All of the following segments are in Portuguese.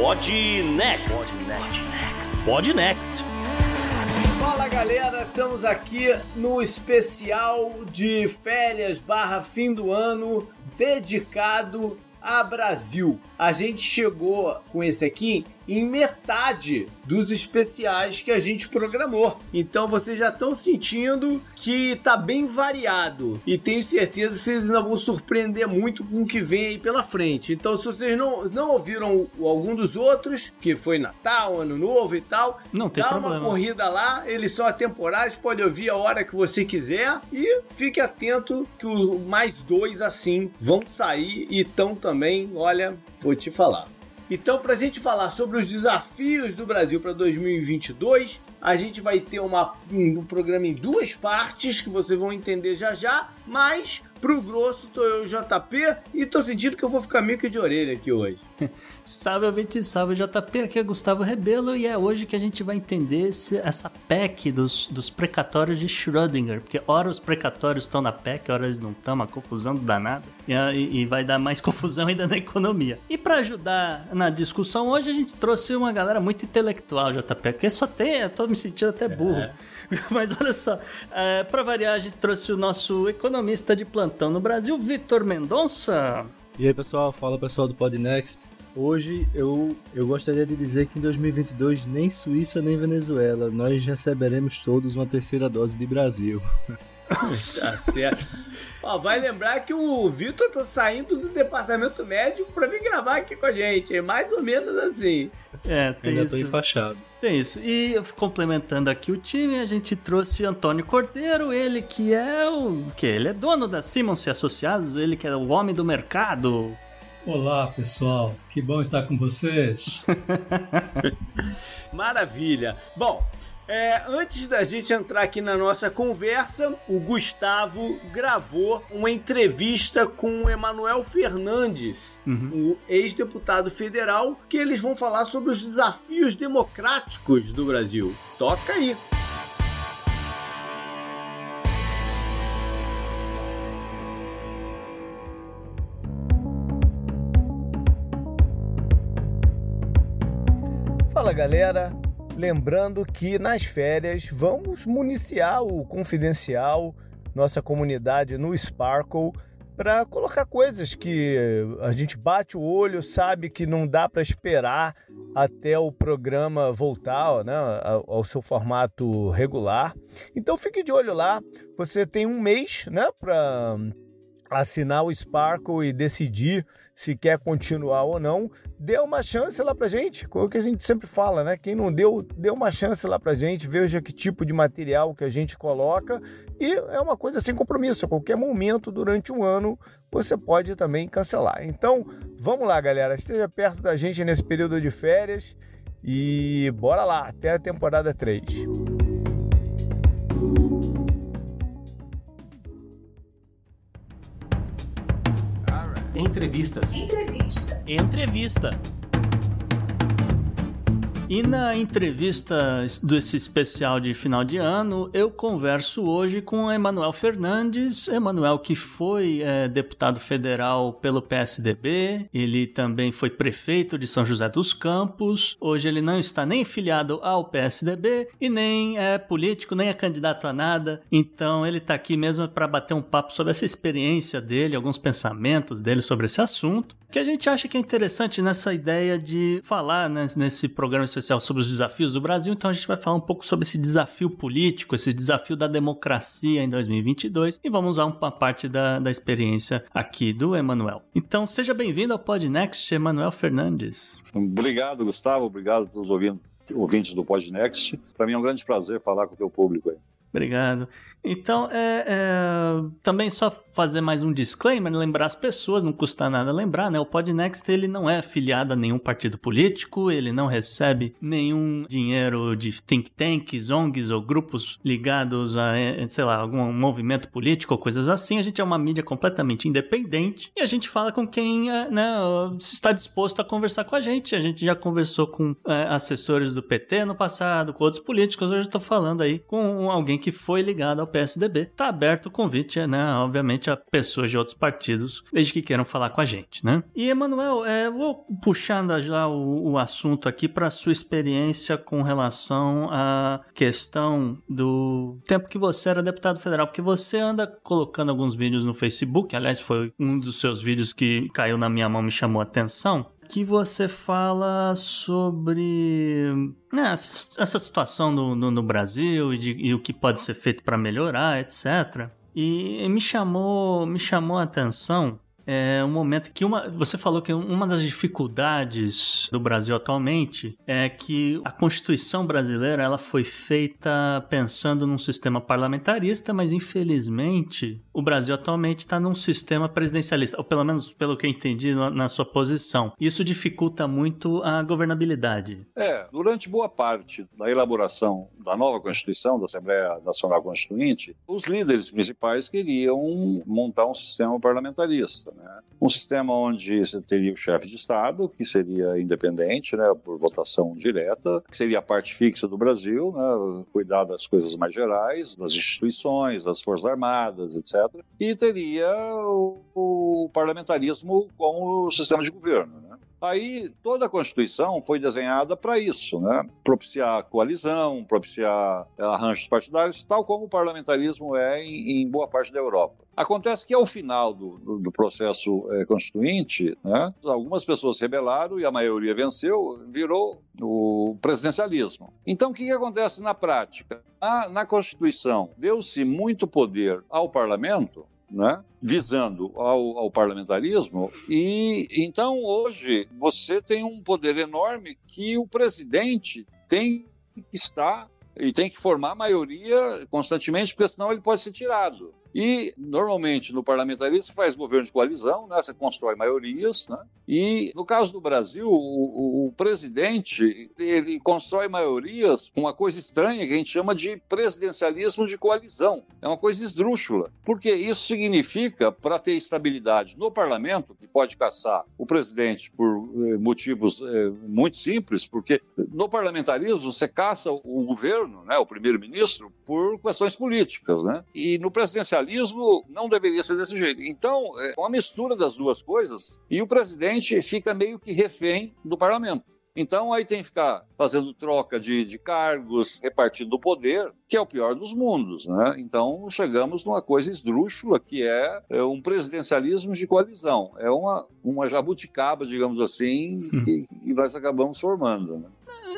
Pod Next. Pod Next. Fala galera, estamos aqui no especial de férias barra fim do ano dedicado a Brasil. A gente chegou com esse aqui em metade dos especiais que a gente programou. Então vocês já estão sentindo que tá bem variado e tenho certeza que vocês ainda vão surpreender muito com o que vem aí pela frente. Então se vocês não, não ouviram algum dos outros, que foi Natal, Ano Novo e tal, não tem dá problema. uma corrida lá, eles são atemporais, pode ouvir a hora que você quiser e fique atento que os mais dois assim vão sair e estão também, olha, vou te falar. Então, para a gente falar sobre os desafios do Brasil para 2022, a gente vai ter uma, um programa em duas partes que vocês vão entender já já, mas pro grosso tô eu, JP, e tô sentindo que eu vou ficar meio que de orelha aqui hoje. Salve, ouvinte, salve, JP, aqui é Gustavo Rebelo e é hoje que a gente vai entender esse, essa PEC dos, dos precatórios de Schrödinger, porque ora os precatórios estão na PEC, ora eles não estão, uma confusão danada, e, e, vai dar mais confusão ainda na economia. E para ajudar na discussão, hoje a gente trouxe uma galera muito intelectual, JP, porque só tem, eu tô me sentindo até burro. É. Mas olha só, é, para variar, a gente trouxe o nosso economista de plantão no Brasil, Vitor Mendonça. E aí pessoal, fala pessoal do Podnext. Hoje eu, eu gostaria de dizer que em 2022 nem Suíça nem Venezuela, nós receberemos todos uma terceira dose de Brasil. tá certo. Ó, vai lembrar que o Vitor tá saindo do departamento médico para vir gravar aqui com a gente. É mais ou menos assim. É, tem Ainda isso. tô enfaixado. Tem isso. E complementando aqui o time, a gente trouxe Antônio Cordeiro, ele que é o que ele é dono da Simmons e Associados, ele que é o homem do mercado. Olá, pessoal. Que bom estar com vocês. Maravilha. Bom, é, antes da gente entrar aqui na nossa conversa, o Gustavo gravou uma entrevista com o Emanuel Fernandes, uhum. o ex-deputado federal, que eles vão falar sobre os desafios democráticos do Brasil. Toca aí! Fala galera, Lembrando que nas férias vamos municiar o confidencial, nossa comunidade no Sparkle, para colocar coisas que a gente bate o olho, sabe que não dá para esperar até o programa voltar né, ao seu formato regular. Então fique de olho lá. Você tem um mês né, para assinar o Sparkle e decidir se quer continuar ou não, dê uma chance lá pra gente, o que a gente sempre fala, né? Quem não deu, dê uma chance lá pra gente, veja que tipo de material que a gente coloca e é uma coisa sem compromisso, a qualquer momento durante um ano você pode também cancelar. Então, vamos lá, galera, esteja perto da gente nesse período de férias e bora lá, até a temporada 3. Entrevistas. Entrevista. Entrevista. E na entrevista desse especial de final de ano, eu converso hoje com Emanuel Fernandes. Emanuel, que foi é, deputado federal pelo PSDB, ele também foi prefeito de São José dos Campos. Hoje ele não está nem filiado ao PSDB e nem é político, nem é candidato a nada. Então ele está aqui mesmo para bater um papo sobre essa experiência dele, alguns pensamentos dele sobre esse assunto. Que a gente acha que é interessante nessa ideia de falar né, nesse programa sobre os desafios do Brasil. Então a gente vai falar um pouco sobre esse desafio político, esse desafio da democracia em 2022 e vamos usar uma parte da, da experiência aqui do Emanuel. Então seja bem-vindo ao Podnext, Emanuel Fernandes. Obrigado, Gustavo. Obrigado a todos os ouvintes do Podnext. Para mim é um grande prazer falar com o teu público aí. Obrigado. Então, é, é, também só fazer mais um disclaimer, lembrar as pessoas, não custa nada lembrar, né? O Podnext, ele não é afiliado a nenhum partido político, ele não recebe nenhum dinheiro de think tanks, ONGs ou grupos ligados a, é, sei lá, algum movimento político ou coisas assim. A gente é uma mídia completamente independente e a gente fala com quem é, né, está disposto a conversar com a gente. A gente já conversou com é, assessores do PT no passado, com outros políticos, hoje eu estou falando aí com alguém que foi ligado ao PSDB. Tá aberto o convite, né? Obviamente, a pessoas de outros partidos, desde que queiram falar com a gente, né? E, Emanuel, é, vou puxando já o, o assunto aqui para sua experiência com relação à questão do tempo que você era deputado federal, porque você anda colocando alguns vídeos no Facebook, aliás, foi um dos seus vídeos que caiu na minha mão, me chamou a atenção, que você fala sobre né, essa situação no, no, no Brasil e, de, e, o que pode ser feito para melhorar, etc. E me chamou, me chamou a atenção é um momento que uma, você falou que uma das dificuldades do Brasil atualmente é que a Constituição brasileira ela foi feita pensando num sistema parlamentarista, mas infelizmente o Brasil atualmente está num sistema presidencialista, ou pelo menos pelo que eu entendi na sua posição. Isso dificulta muito a governabilidade. É, durante boa parte da elaboração da nova Constituição, da Assembleia Nacional Constituinte, os líderes principais queriam montar um sistema parlamentarista. Né? Um sistema onde você teria o chefe de Estado, que seria independente, né, por votação direta, que seria a parte fixa do Brasil, né, cuidar das coisas mais gerais, das instituições, das Forças Armadas, etc. E teria o, o parlamentarismo como sistema de governo. Né? Aí toda a Constituição foi desenhada para isso, né? propiciar coalizão, propiciar eh, arranjos partidários, tal como o parlamentarismo é em, em boa parte da Europa. Acontece que ao final do, do, processo é, constituinte, né, algumas pessoas rebelaram e a maioria venceu, virou o presidencialismo. Então o que, que acontece na prática? Na, na Constituição deu-se muito poder ao parlamento né? visando ao, ao, parlamentarismo. E então hoje você tem um poder enorme que o presidente tem que estar e tem que formar maioria constantemente, porque senão ele pode ser tirado. E, normalmente, no parlamentarismo, faz governo de coalizão, né? você constrói maiorias. Né? E, no caso do Brasil, o, o, presidente ele constrói maiorias com uma coisa estranha que a gente chama de presidencialismo de coalizão. É uma coisa esdrúxula. Porque isso significa, para ter estabilidade no parlamento, que pode caçar o presidente por eh, motivos eh, muito simples, porque no parlamentarismo você caça o governo, né, o primeiro-ministro, por questões políticas. Né? E no presidencialismo, socialismo não deveria ser desse jeito. Então, é uma mistura das duas coisas e o presidente fica meio que refém do parlamento. Então aí tem que ficar fazendo troca de, de cargos, repartindo o poder, que é o pior dos mundos. Né? Então chegamos numa coisa esdrúxula que é, é um presidencialismo de coalizão. É uma, uma jabuticaba, digamos assim, hum. que, que nós acabamos formando. Né?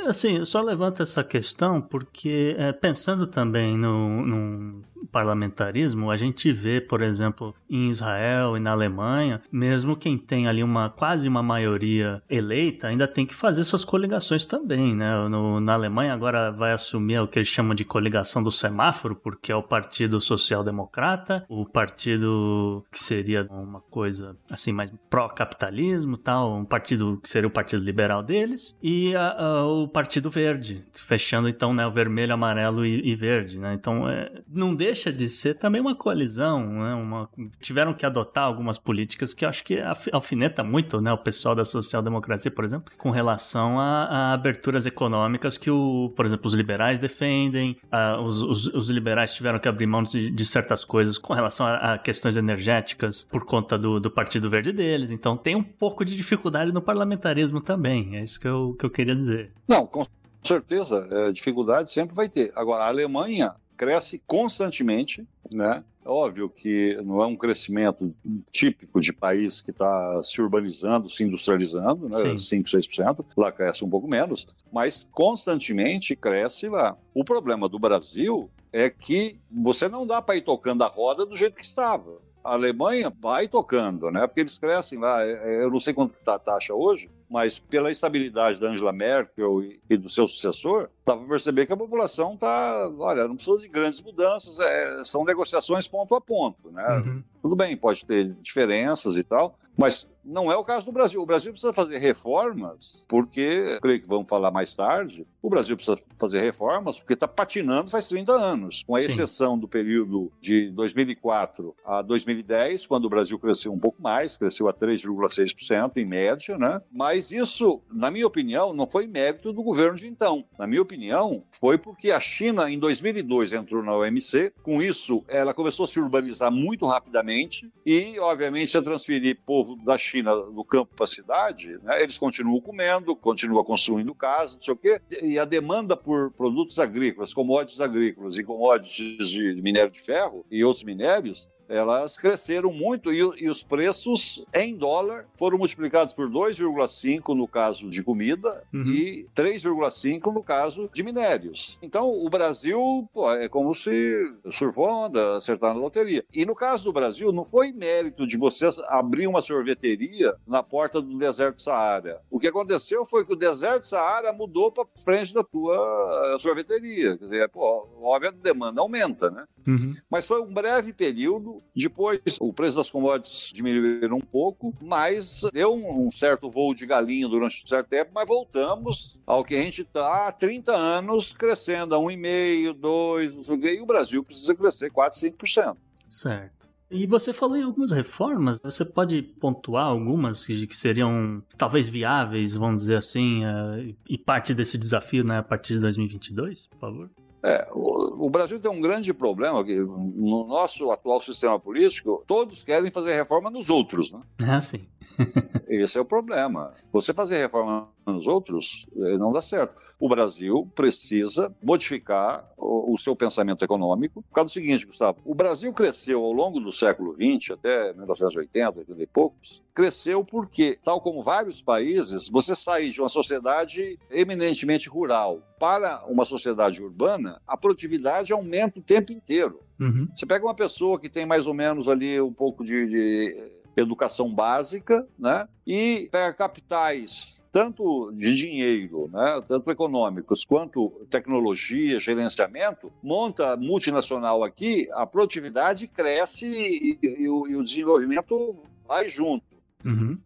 É, assim, só levanto essa questão porque, é, pensando também no, no, parlamentarismo, a gente vê, por exemplo, em Israel e na Alemanha, mesmo quem tem ali uma quase uma maioria eleita, ainda tem que fazer suas coligações também, né? No, na Alemanha agora vai assumir o que eles chamam de coligação do semáforo, porque é o Partido Social Democrata, o partido que seria uma coisa assim mais pró-capitalismo, tal, um partido que seria o Partido Liberal deles, e a, a, o Partido Verde, fechando então né, o vermelho, amarelo e, e verde, né? Então é, não deixa de ser também uma coalizão, né? Uma, tiveram que adotar algumas políticas que acho que alfineta muito, né? O pessoal da social-democracia, por exemplo, com relação a, a, aberturas econômicas que, o, por exemplo, os liberais defendem, a, os, os, os, liberais tiveram que abrir mão de, de certas coisas com relação a, a, questões energéticas por conta do, do Partido Verde deles. Então tem um pouco de dificuldade no parlamentarismo também. É isso que eu, que eu queria dizer. Não, com certeza, é, dificuldade sempre vai ter. Agora, a Alemanha cresce constantemente, né? Óbvio que não é um crescimento típico de país que está se urbanizando, se industrializando, né? Sim. 5, 6%. Lá cresce um pouco menos, mas constantemente cresce lá. O problema do Brasil é que você não dá para ir tocando a roda do jeito que estava. A Alemanha vai tocando, né? Porque eles crescem lá. É, é, eu não sei quanto está a taxa hoje, mas pela estabilidade da Angela Merkel e, do seu sucessor, dá para perceber que a população está, olha, não precisa de grandes mudanças, é, são negociações ponto a ponto, né? Uhum. Tudo bem, pode ter diferenças e tal, mas Não é o caso do Brasil. O Brasil precisa fazer reformas, porque, creio que vamos falar mais tarde, o Brasil precisa fazer reformas porque está patinando faz 30 anos, com a exceção do período de 2004 a 2010, quando o Brasil cresceu um pouco mais, cresceu a 3,6% em média, né? Mas isso, na minha opinião, não foi mérito do governo de então. Na minha opinião, foi porque a China, em 2002, entrou na OMC. Com isso, ela começou a se urbanizar muito rapidamente e, obviamente, a transferir povo da China do campo para a cidade. Né? Eles continuam comendo, continuam construindo casas, não sei o quê e a demanda por produtos agrícolas, commodities agrícolas e commodities de minério de ferro e outros minérios elas cresceram muito e, e, os preços em dólar foram multiplicados por 2,5 no caso de comida uhum. e 3,5 no caso de minérios. Então, o Brasil pô, é como se surfou onda, acertar na loteria. E no caso do Brasil, não foi mérito de você abrir uma sorveteria na porta do deserto Saara. O que aconteceu foi que o deserto Saara mudou para frente da tua sorveteria. Quer dizer, pô, óbvio, a demanda aumenta, né? Uhum. Mas foi um breve período depois, o preço das commodities diminuíram um pouco, mas deu um, certo voo de galinha durante um certo tempo, mas voltamos ao que a gente está há 30 anos crescendo a 1,5%, 2%, e o Brasil precisa crescer 4%, 5%. Certo. E você falou em algumas reformas, você pode pontuar algumas que, seriam talvez viáveis, vamos dizer assim, uh, e parte desse desafio né, a partir de 2022, por favor? É, o, o, Brasil tem um grande problema que no nosso atual sistema político, todos querem fazer reforma nos outros, né? Ah, sim. Esse é o problema. Você fazer reforma nos outros eh, não dá certo. O Brasil precisa modificar o, o, seu pensamento econômico por causa do seguinte, Gustavo. O Brasil cresceu ao longo do século XX, até 1980, 80 e poucos, cresceu porque, tal como vários países, você sai de uma sociedade eminentemente rural para uma sociedade urbana, a produtividade aumenta o tempo inteiro. Uhum. Você pega uma pessoa que tem mais ou menos ali um pouco de, de educação básica, né? E pega capitais tanto de dinheiro, né, tanto econômicos, quanto tecnologia, gerenciamento, monta multinacional aqui, a produtividade cresce e, e, e, o, desenvolvimento vai junto. Uhum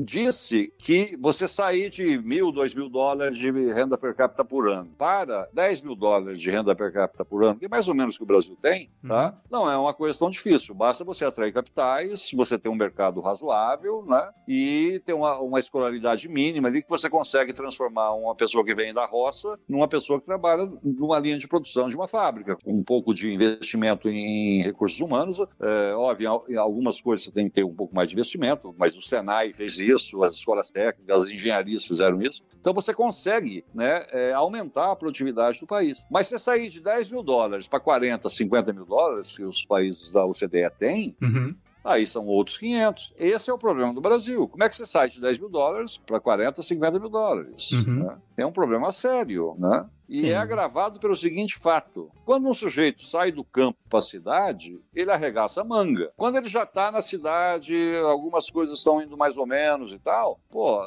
disse que você sair de mil, dois mil dólares de renda per capita por ano para 10 mil dólares de renda per capita por ano, que é mais ou menos o que o Brasil tem, tá? Uhum. Não é uma coisa tão difícil. Basta você atrair capitais, você ter um mercado razoável, né? E ter uma, uma escolaridade mínima ali que você consegue transformar uma pessoa que vem da roça numa pessoa que trabalha numa linha de produção de uma fábrica. Com um pouco de investimento em recursos humanos, é, óbvio, em algumas coisas você tem que ter um pouco mais de investimento, mas o Senai fez isso, as escolas técnicas, as engenharias fizeram isso. Então você consegue né, é, aumentar a produtividade do país. Mas você sair de 10 mil dólares para 40, 50 mil dólares, que os países da OCDE têm, uhum aí são outros 500. Esse é o problema do Brasil. Como é que você sai de 10 mil dólares para 40, 50 mil dólares? Uhum. Né? É um problema sério, né? E Sim. é agravado pelo seguinte fato: quando um sujeito sai do campo para a cidade, ele arregaça a manga. Quando ele já está na cidade, algumas coisas estão indo mais ou menos e tal, pô.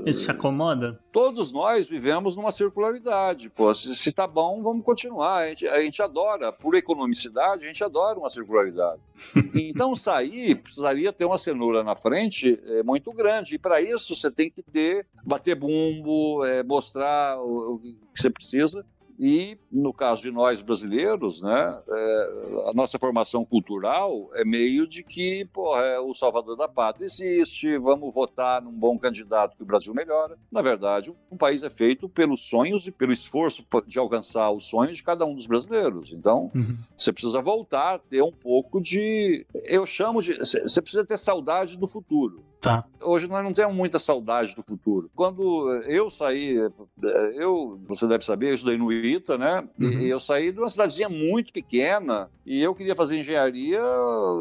Ele se acomoda? Todos nós vivemos numa circularidade. Pô, se, se tá bom, vamos continuar. A gente, a gente adora, por economicidade, a gente adora uma circularidade. então, sair precisaria ter uma cenoura na frente é, muito grande. E para isso você tem que ter, bater bumbo, é, mostrar o, o que você você precisa. E, no caso de nós brasileiros, né, é, a nossa formação cultural é meio de que pô, é, o salvador da pátria existe, vamos votar num bom candidato que o Brasil melhora. Na verdade, um país é feito pelos sonhos e pelo esforço de alcançar os sonhos de cada um dos brasileiros. Então, uhum. você precisa voltar ter um pouco de. Eu chamo de. Você precisa ter saudade do futuro. Tá. Hoje nós não temos muita saudade do futuro. Quando eu saí, eu, você deve saber, eu estudei no ITA, né? Uhum. E eu saí de uma cidadezinha muito pequena e eu queria fazer engenharia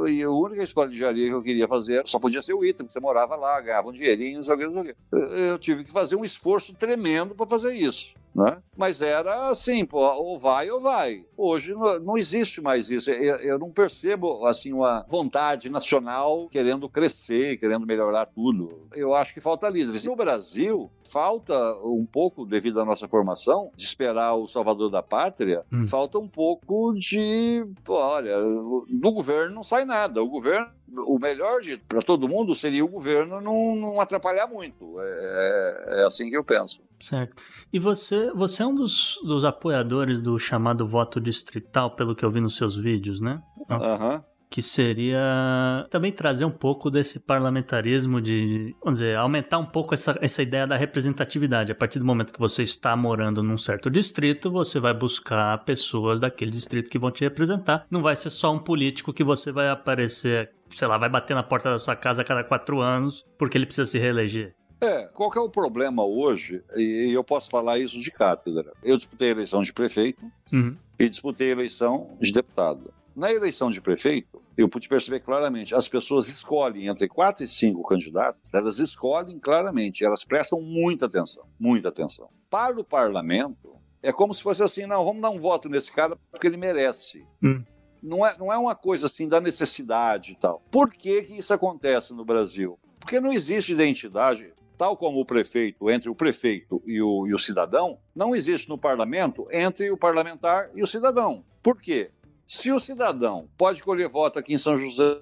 e a única escola de engenharia que eu queria fazer só podia ser o ITA, porque você morava lá, ganhava um dinheirinho, não sei o que, não sei o que. Eu tive que fazer um esforço tremendo para fazer isso. Né? Mas era assim, pô, ou vai ou vai. Hoje não, não existe mais isso. Eu, eu, não percebo assim uma vontade nacional querendo crescer, querendo melhorar tudo. Eu acho que falta líderes. No Brasil, falta um pouco, devido à nossa formação, de esperar o salvador da pátria, hum. falta um pouco de, pô, olha, do governo não sai nada. O governo o melhor para todo mundo seria o governo não, não atrapalhar muito. É, é, é, assim que eu penso. Certo. E você, você é um dos, dos apoiadores do chamado voto distrital, pelo que eu vi nos seus vídeos, né? Aham. Uhum que seria também trazer um pouco desse parlamentarismo de, vamos dizer, aumentar um pouco essa, essa ideia da representatividade. A partir do momento que você está morando num certo distrito, você vai buscar pessoas daquele distrito que vão te representar. Não vai ser só um político que você vai aparecer, sei lá, vai bater na porta da sua casa a cada quatro anos porque ele precisa se reeleger. É, qual é o problema hoje? E eu posso falar isso de cátedra. Eu disputei a eleição de prefeito uhum. e disputei a eleição de deputado. Na eleição de prefeito, eu pude perceber claramente, as pessoas escolhem entre quatro e cinco candidatos, elas escolhem claramente, elas prestam muita atenção, muita atenção. Para o parlamento, é como se fosse assim, não, vamos dar um voto nesse cara porque ele merece. Hum. Não, é, não é uma coisa assim da necessidade e tal. Por que, que isso acontece no Brasil? Porque não existe identidade, tal como o prefeito, entre o prefeito e o, e o cidadão, não existe no parlamento entre o parlamentar e o cidadão. Por quê? Se o cidadão pode colher voto aqui em São José,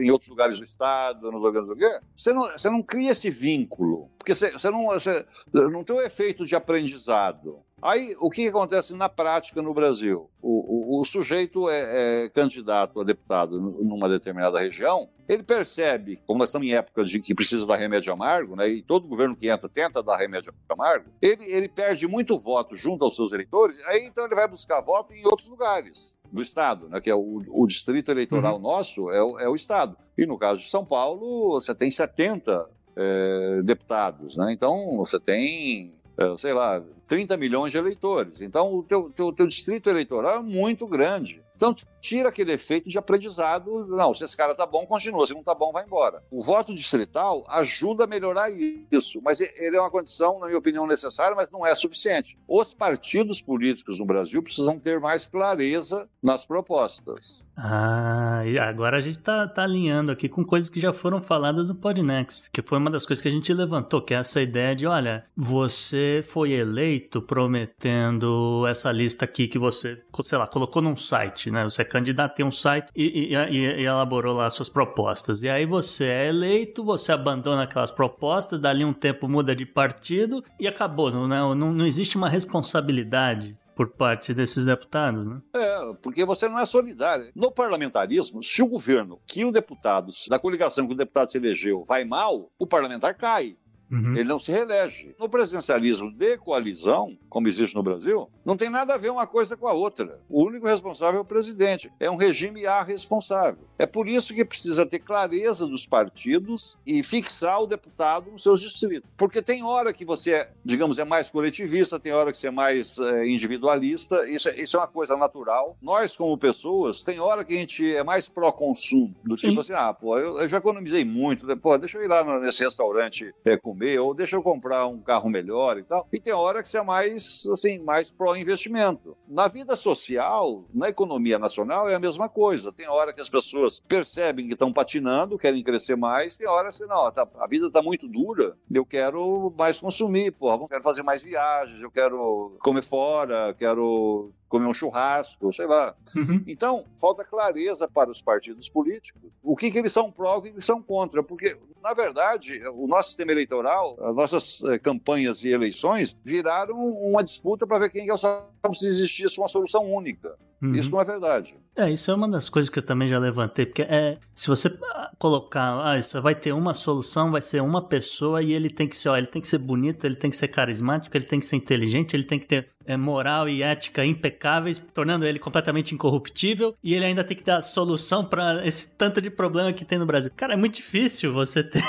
em outros lugares do estado, nos lugares do quê, você não, você não cria esse vínculo, porque você, você, não, você não tem o efeito de aprendizado. Aí, o que acontece na prática no Brasil? O, o, o sujeito é, é, candidato a deputado numa determinada região, ele percebe, como nós estamos em época de que precisa dar remédio amargo, né, e todo governo que entra tenta dar remédio amargo, ele, ele perde muito voto junto aos seus eleitores, aí então ele vai buscar voto em outros lugares do Estado, né, que é o, o distrito eleitoral uhum. nosso, é o, é o Estado. E no caso de São Paulo, você tem 70 é, deputados, né? então você tem, é, sei lá, 30 milhões de eleitores. Então o teu, teu, teu distrito eleitoral é muito grande. Então, tira aquele efeito de aprendizado. Não, se esse cara tá bom, continua. Se não tá bom, vai embora. O voto distrital ajuda a melhorar isso, mas ele é uma condição, na minha opinião, necessária, mas não é suficiente. Os partidos políticos no Brasil precisam ter mais clareza nas propostas. Ah, e agora a gente tá, tá alinhando aqui com coisas que já foram faladas no Podnext, que foi uma das coisas que a gente levantou, que é essa ideia de, olha, você foi eleito prometendo essa lista aqui que você, sei lá, colocou num site, né? Você é candidato, tem um site e, e, e, elaborou lá suas propostas. E aí você é eleito, você abandona aquelas propostas, dali um tempo muda de partido e acabou, não, não, não existe uma responsabilidade por parte desses deputados, né? É, porque você não é solidário. No parlamentarismo, se o governo que o deputado, da coligação que o deputado se elegeu, vai mal, o parlamentar cai. Uhum. Ele não se reelege. No presidencialismo de coalizão, como existe no Brasil, não tem nada a ver uma coisa com a outra. O único responsável é o presidente. É um regime A responsável. É por isso que precisa ter clareza dos partidos e fixar o deputado nos seus distritos. Porque tem hora que você, digamos, é mais coletivista, tem hora que você é mais é, individualista. Isso, é, isso é uma coisa natural. Nós, como pessoas, tem hora que a gente é mais pró-consumo. Do tipo Sim. assim, ah, pô, eu, eu, já economizei muito. Pô, deixa eu ir lá nesse restaurante é, com ou deixa eu comprar um carro melhor e tal. E tem hora que você é mais, assim, mais pró-investimento. Na vida social, na economia nacional, é a mesma coisa. Tem hora que as pessoas percebem que estão patinando, querem crescer mais, tem hora que, não, tá, a vida está muito dura, eu quero mais consumir, porra, eu quero fazer mais viagens, eu quero comer fora, quero comer um churrasco, sei lá. Uhum. Então, falta clareza para os partidos políticos. O que, que eles são pró, o que, que eles são contra. Porque, na verdade, o nosso sistema eleitoral, as nossas eh, campanhas e eleições viraram uma disputa para ver quem é o como se existisse uma solução única. Uhum. Isso não é verdade. É, isso é uma das coisas que eu também já levantei, porque é, se você colocar, ah, isso vai ter uma solução, vai ser uma pessoa e ele tem que ser, ó, ele tem que ser bonito, ele tem que ser carismático, ele tem que ser inteligente, ele tem que ter é, moral e ética impecáveis, tornando ele completamente incorruptível, e ele ainda tem que dar solução para esse tanto de problema que tem no Brasil. Cara, é muito difícil você ter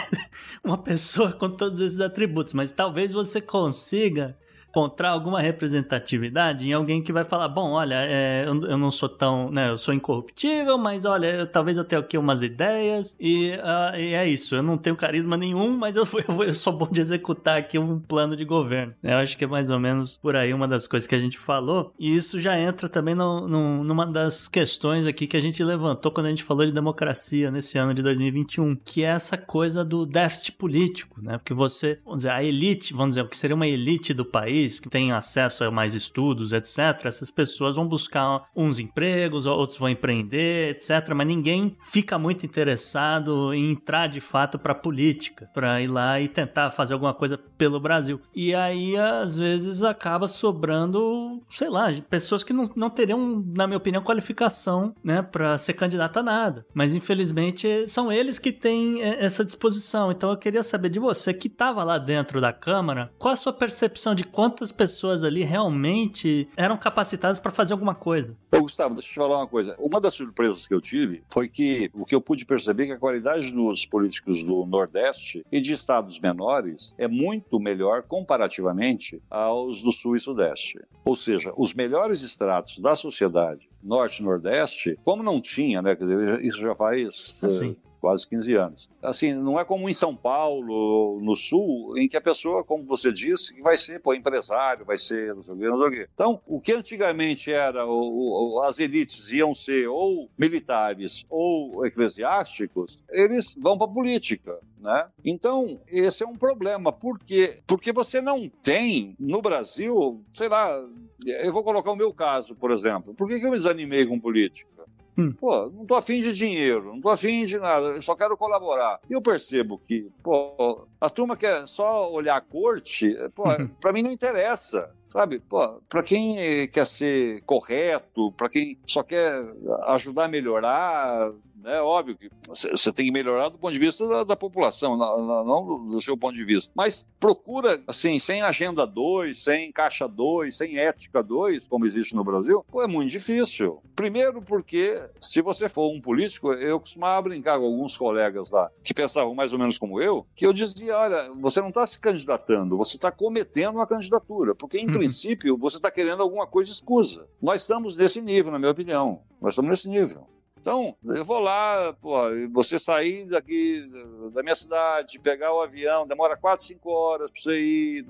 uma pessoa com todos esses atributos, mas talvez você consiga encontrar alguma representatividade em alguém que vai falar, bom, olha, é, eu, eu, não sou tão, né, eu sou incorruptível, mas olha, eu, talvez eu tenha aqui umas ideias e, uh, e, é isso, eu não tenho carisma nenhum, mas eu, eu, eu, sou bom de executar aqui um plano de governo. Eu acho que é mais ou menos por aí uma das coisas que a gente falou e isso já entra também no, no, numa das questões aqui que a gente levantou quando a gente falou de democracia nesse ano de 2021, que é essa coisa do déficit político, né? Porque você, vamos dizer, a elite, vamos dizer, o que seria uma elite do país, que tem acesso a mais estudos, etc., essas pessoas vão buscar uns empregos, outros vão empreender, etc., mas ninguém fica muito interessado em entrar de fato para a política, para ir lá e tentar fazer alguma coisa pelo Brasil. E aí, às vezes, acaba sobrando, sei lá, pessoas que não, não teriam, na minha opinião, qualificação, né, para ser candidata a nada. Mas, infelizmente, são eles que têm é, essa disposição. Então, eu queria saber de você que estava lá dentro da Câmara, qual a sua percepção de quantas pessoas ali realmente eram capacitadas para fazer alguma coisa? Ô, Gustavo, deixa eu te falar uma coisa. Uma das surpresas que eu tive foi que o que eu pude perceber é que a qualidade dos políticos do Nordeste e de estados menores é muito melhor comparativamente aos do Sul e Sudeste. Ou seja, os melhores estratos da sociedade Norte e Nordeste, como não tinha, né? Isso já faz. Assim quase 15 anos. Assim, não é como em São Paulo, no Sul, em que a pessoa, como você disse, vai ser pô, empresário, vai ser não sei o quê, não sei o quê. Então, o que antigamente era, o, o, as elites iam ser ou militares ou eclesiásticos, eles vão para a política. Né? Então, esse é um problema. Por quê? Porque você não tem no Brasil, sei lá, eu vou colocar o meu caso, por exemplo. Por que, que eu me desanimei com política? Hum. Pô, não tô afim de dinheiro, não tô afim de nada, eu só quero colaborar. E eu percebo que, pô, a turma quer só olhar a corte, pô, uhum. pra mim não interessa. Sabe, pô, para quem quer ser correto, para quem só quer ajudar a melhorar, é óbvio que você tem que melhorar do ponto de vista da, da população, não, do seu ponto de vista. Mas procura, assim, sem agenda 2, sem caixa 2, sem ética 2, como existe no Brasil, pô, é muito difícil. Primeiro porque, se você for um político, eu costumava brincar com alguns colegas lá, que pensavam mais ou menos como eu, que eu dizia, olha, você não está se candidatando, você está cometendo uma candidatura, porque, uhum. Princípio, você está querendo alguma coisa escusa. Nós estamos nesse nível, na minha opinião. Nós estamos nesse nível. Então, eu vou lá, pô, você sair daqui da minha cidade, pegar o avião, demora 4, 5 horas para você ir.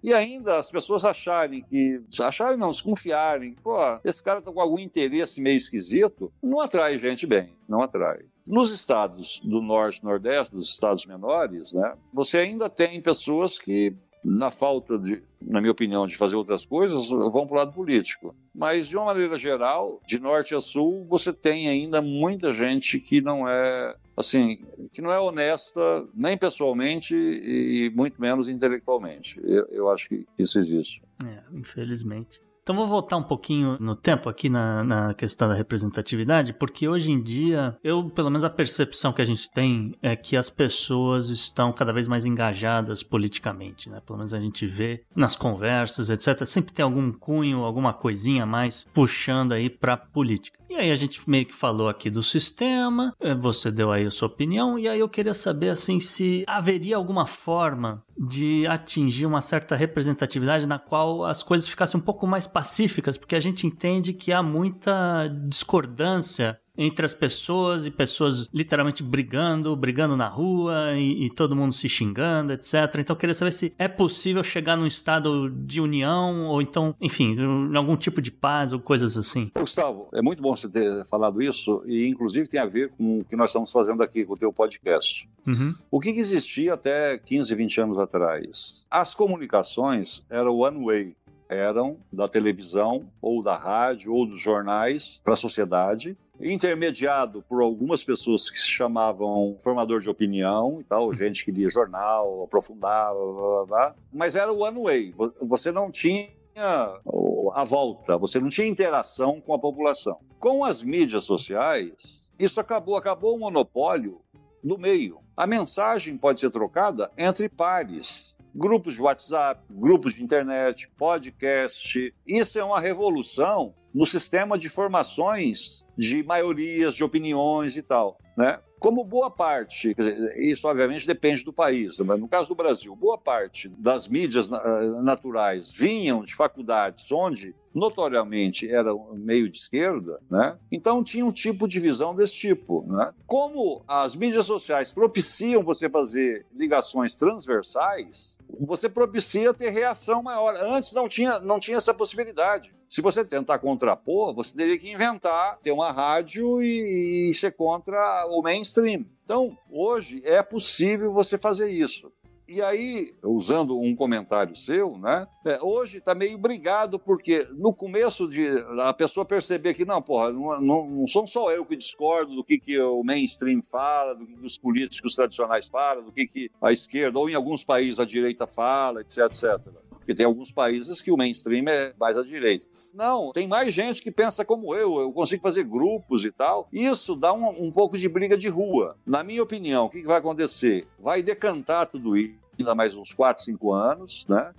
E ainda as pessoas acharem que. Acharem não, desconfiarem. Pô, esse cara tá com algum interesse meio esquisito, não atrai gente bem, não atrai. Nos estados do norte nordeste, dos estados menores, né, você ainda tem pessoas que na falta de, na minha opinião, de fazer outras coisas, vão para o lado político. Mas, de uma maneira geral, de norte a sul, você tem ainda muita gente que não é, assim, que não é honesta nem pessoalmente e muito menos intelectualmente. Eu, eu acho que isso existe. É, infelizmente. Então vou voltar um pouquinho no tempo aqui na, na questão da representatividade, porque hoje em dia, eu, pelo menos a percepção que a gente tem é que as pessoas estão cada vez mais engajadas politicamente, né? Pelo menos a gente vê nas conversas, etc. Sempre tem algum cunho, alguma coisinha a mais puxando aí pra política. E aí a gente meio que falou aqui do sistema, eh, você deu aí a sua opinião, e aí eu queria saber assim se haveria alguma forma de atingir uma certa representatividade na qual as coisas ficassem um pouco mais pacíficas, porque a gente entende que há muita discordância entre as pessoas e pessoas literalmente brigando, brigando na rua e, e, todo mundo se xingando, etc. Então eu queria saber se é possível chegar num estado de união ou então, enfim, em algum tipo de paz ou coisas assim. Gustavo, é muito bom você ter falado isso e inclusive tem a ver com o que nós estamos fazendo aqui com o teu podcast. Uhum. O que, que existia até 15, 20 anos atrás? As comunicações eram one way eram da televisão ou da rádio ou dos jornais para a sociedade intermediado por algumas pessoas que se chamavam formador de opinião e tal, gente que lia jornal, aprofundava, blá, blá, blá, mas era o one way. Você não tinha a volta, você não tinha interação com a população. Com as mídias sociais, isso acabou, acabou o monopólio do meio. A mensagem pode ser trocada entre pares. Grupos de WhatsApp, grupos de internet, podcast. Isso é uma revolução no sistema de formações de maiorias, de opiniões e tal. Né? Como boa parte, dizer, isso obviamente depende do país, mas no caso do Brasil, boa parte das mídias naturais vinham de faculdades onde notoriamente era meio de esquerda, né? Então tinha um tipo de visão desse tipo, né? Como as mídias sociais propiciam você fazer ligações transversais, você propicia ter reação maior. Antes não tinha, não tinha essa possibilidade. Se você tentar contrapor, você teria que inventar, ter uma rádio e, e ser contra o mainstream. Então, hoje é possível você fazer isso. E aí, usando um comentário seu, né? É, hoje está meio brigado, porque no começo de a pessoa perceber que, não, porra, não, não, não sou só eu que discordo do que, que o mainstream fala, do que os políticos tradicionais falam, do que, que a esquerda, ou em alguns países a direita fala, etc, etc. Porque tem alguns países que o mainstream é mais à direita. Não, tem mais gente que pensa como eu, eu consigo fazer grupos e tal. Isso dá um, um pouco de briga de rua. Na minha opinião, o que, que vai acontecer? Vai decantar tudo isso, ainda mais uns 4, 5 anos, né?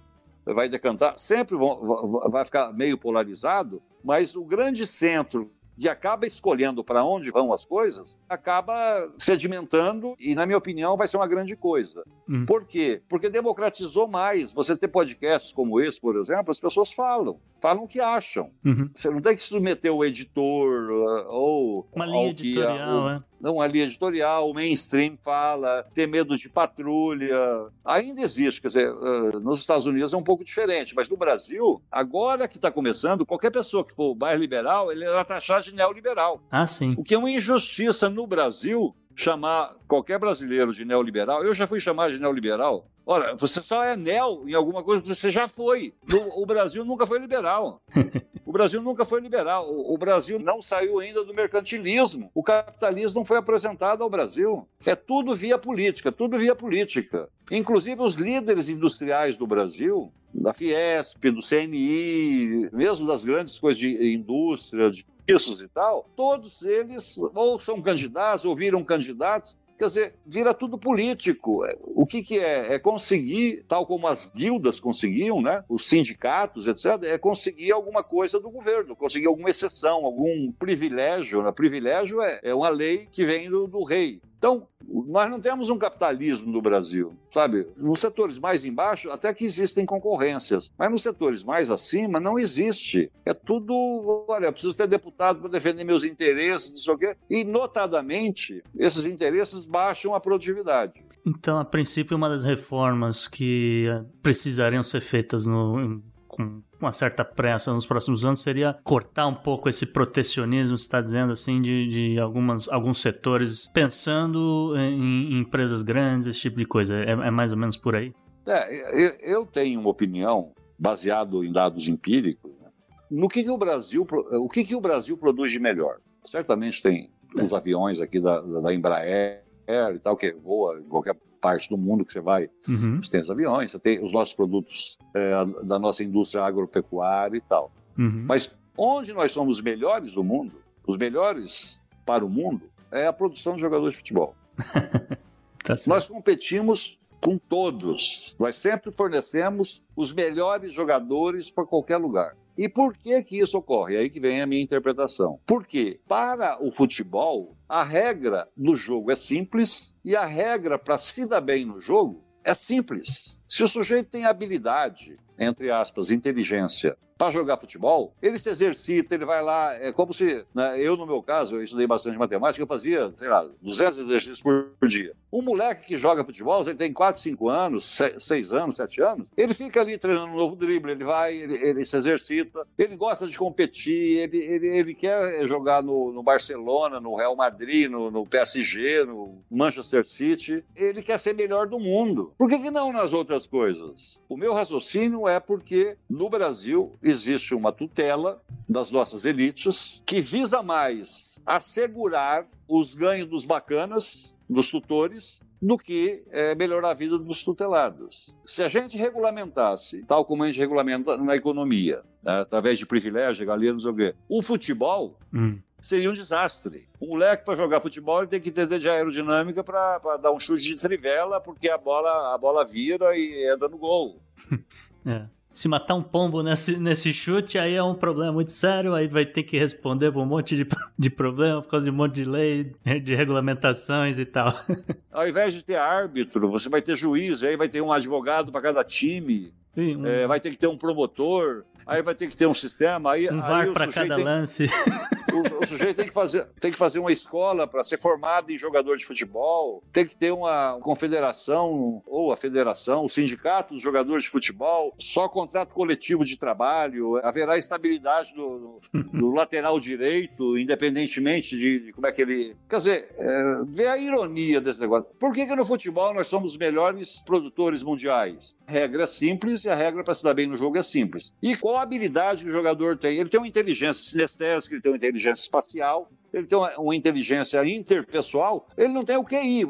Vai decantar, sempre vão, vai ficar meio polarizado, mas o grande centro e acaba escolhendo para onde vão as coisas, acaba sedimentando e, na minha opinião, vai ser uma grande coisa. Hum. Por quê? Porque democratizou mais. Você ter podcasts como esse, por exemplo, as pessoas falam, falam o que acham. Uhum. Você não tem que submeter o editor uh, ou. Uma linha editorial, o, é não uma linha editorial, o mainstream fala, ter medo de patrulha. Ainda existe, quer dizer, nos Estados Unidos é um pouco diferente, mas no Brasil, agora que está começando, qualquer pessoa que for mais liberal, ele era taxado de neoliberal. Ah, sim. O que é uma injustiça no Brasil chamar qualquer brasileiro de neoliberal. Eu já fui chamado de neoliberal. Ora, você só é neo em alguma coisa que você já foi. No, o Brasil nunca foi liberal. O Brasil nunca foi liberal. O, o, Brasil não saiu ainda do mercantilismo. O capitalismo não foi apresentado ao Brasil. É tudo via política, tudo via política. Inclusive os líderes industriais do Brasil, da Fiesp, do CNI, mesmo das grandes coisas de indústria, de e tal, todos eles ou são candidatos ou viram candidatos Quer dizer, vira tudo político. O que, que é? É conseguir, tal como as guildas conseguiam, né? os sindicatos, etc., é conseguir alguma coisa do governo, conseguir alguma exceção, algum privilégio. Né? Privilégio é, é uma lei que vem do, do rei. Então, nós não temos um capitalismo no Brasil, sabe? Nos setores mais embaixo, até que existem concorrências, mas nos setores mais acima, não existe. É tudo, olha, eu preciso ter deputado para defender meus interesses, não sei o quê. E, notadamente, esses interesses baixam a produtividade. Então, a princípio, uma das reformas que precisariam ser feitas no, com uma certa pressa nos próximos anos seria cortar um pouco esse protecionismo, você está dizendo assim, de, de algumas, alguns setores, pensando em, em, empresas grandes, esse tipo de coisa. É, é mais ou menos por aí? É, eu, eu, tenho uma opinião baseado em dados empíricos né? no que, que o Brasil o que, que o Brasil produz de melhor. Certamente tem é. os aviões aqui da, da Embraer e tal que voa em qualquer parte do mundo que você vai, uhum. você tem os aviões, você tem os nossos produtos é, da nossa indústria agropecuária e tal. Uhum. Mas onde nós somos os melhores do mundo, os melhores para o mundo, é a produção de jogadores de futebol. tá nós competimos com todos. Nós sempre fornecemos os melhores jogadores para qualquer lugar. E por que que isso ocorre? Aí que vem a minha interpretação. Porque para o futebol, a regra do jogo é simples e a regra para se dar bem no jogo é simples. Se o sujeito tem habilidade, entre aspas, inteligência, para jogar futebol, ele se exercita, ele vai lá, é como se, né, eu no meu caso, eu estudei bastante matemática, eu fazia, sei lá, 200 exercícios por, dia. Um moleque que joga futebol, ele tem 4, 5 anos, 6 anos, 7 anos, ele fica ali treinando um novo drible, ele vai, ele, ele se exercita, ele gosta de competir, ele, ele, ele quer jogar no, no, Barcelona, no Real Madrid, no, no, PSG, no Manchester City, ele quer ser melhor do mundo. Por que, que não nas outras coisas? O meu raciocínio é porque no Brasil existe uma tutela das nossas elites que visa mais assegurar os ganhos dos bacanas, dos tutores, do que é, melhorar a vida dos tutelados. Se a gente regulamentasse, tal como a gente regulamenta na economia, né, através de privilégio, galinha, não sei o quê, o futebol hum. seria um desastre. Um moleque para jogar futebol ele tem que entender de aerodinâmica para dar um chute de trivela, porque a bola, a bola vira e entra no gol. é. se matar um pombo nesse, nesse chute, aí é um problema muito sério, aí vai ter que responder por um monte de, de problema, por causa de um monte de lei, de regulamentações e tal. Ao invés de ter árbitro, você vai ter juiz, aí vai ter um advogado para cada time. Sim, um, É, vai ter que ter um promotor, aí vai ter que ter um sistema. Aí, um VAR para cada tem- lance. O, o sujeito tem que, fazer, tem que fazer uma escola para ser formado em jogador de futebol, tem que ter uma confederação ou a federação, o sindicato dos jogadores de futebol, só contrato coletivo de trabalho, haverá estabilidade do, do lateral direito, independentemente de, de como é que ele. Quer dizer, é, vê a ironia desse negócio. Por que, que no futebol nós somos os melhores produtores mundiais? A regra é simples e a regra para se dar bem no jogo é simples. E qual a habilidade que o jogador tem? Ele tem uma inteligência sinestésica, ele tem uma inteligência espacial, ele tem uma, uma inteligência interpessoal, ele não tem o QI.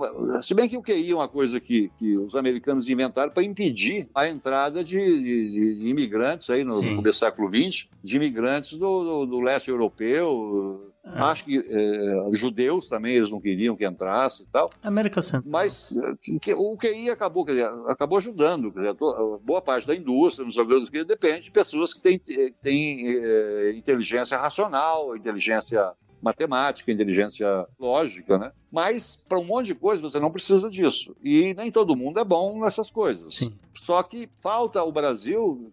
Se bem que o QI é uma coisa que, que os americanos inventaram para impedir a entrada de, de- de imigrantes aí no, no começo do século XX, de imigrantes do, do- do leste europeu. Ah. Acho que eh, judeus também eles não queriam que entrasse e tal. América Central. Mas eh, que- o QI acabou, quer dizer, acabou ajudando. Quer dizer, boa parte da indústria, nos Estados Unidos, depende de pessoas que têm, eh, têm eh, inteligência racional, inteligência matemática, inteligência lógica, né? Mas para um monte de coisa você não precisa disso. E nem todo mundo é bom nessas coisas. Sim. Só que falta o Brasil,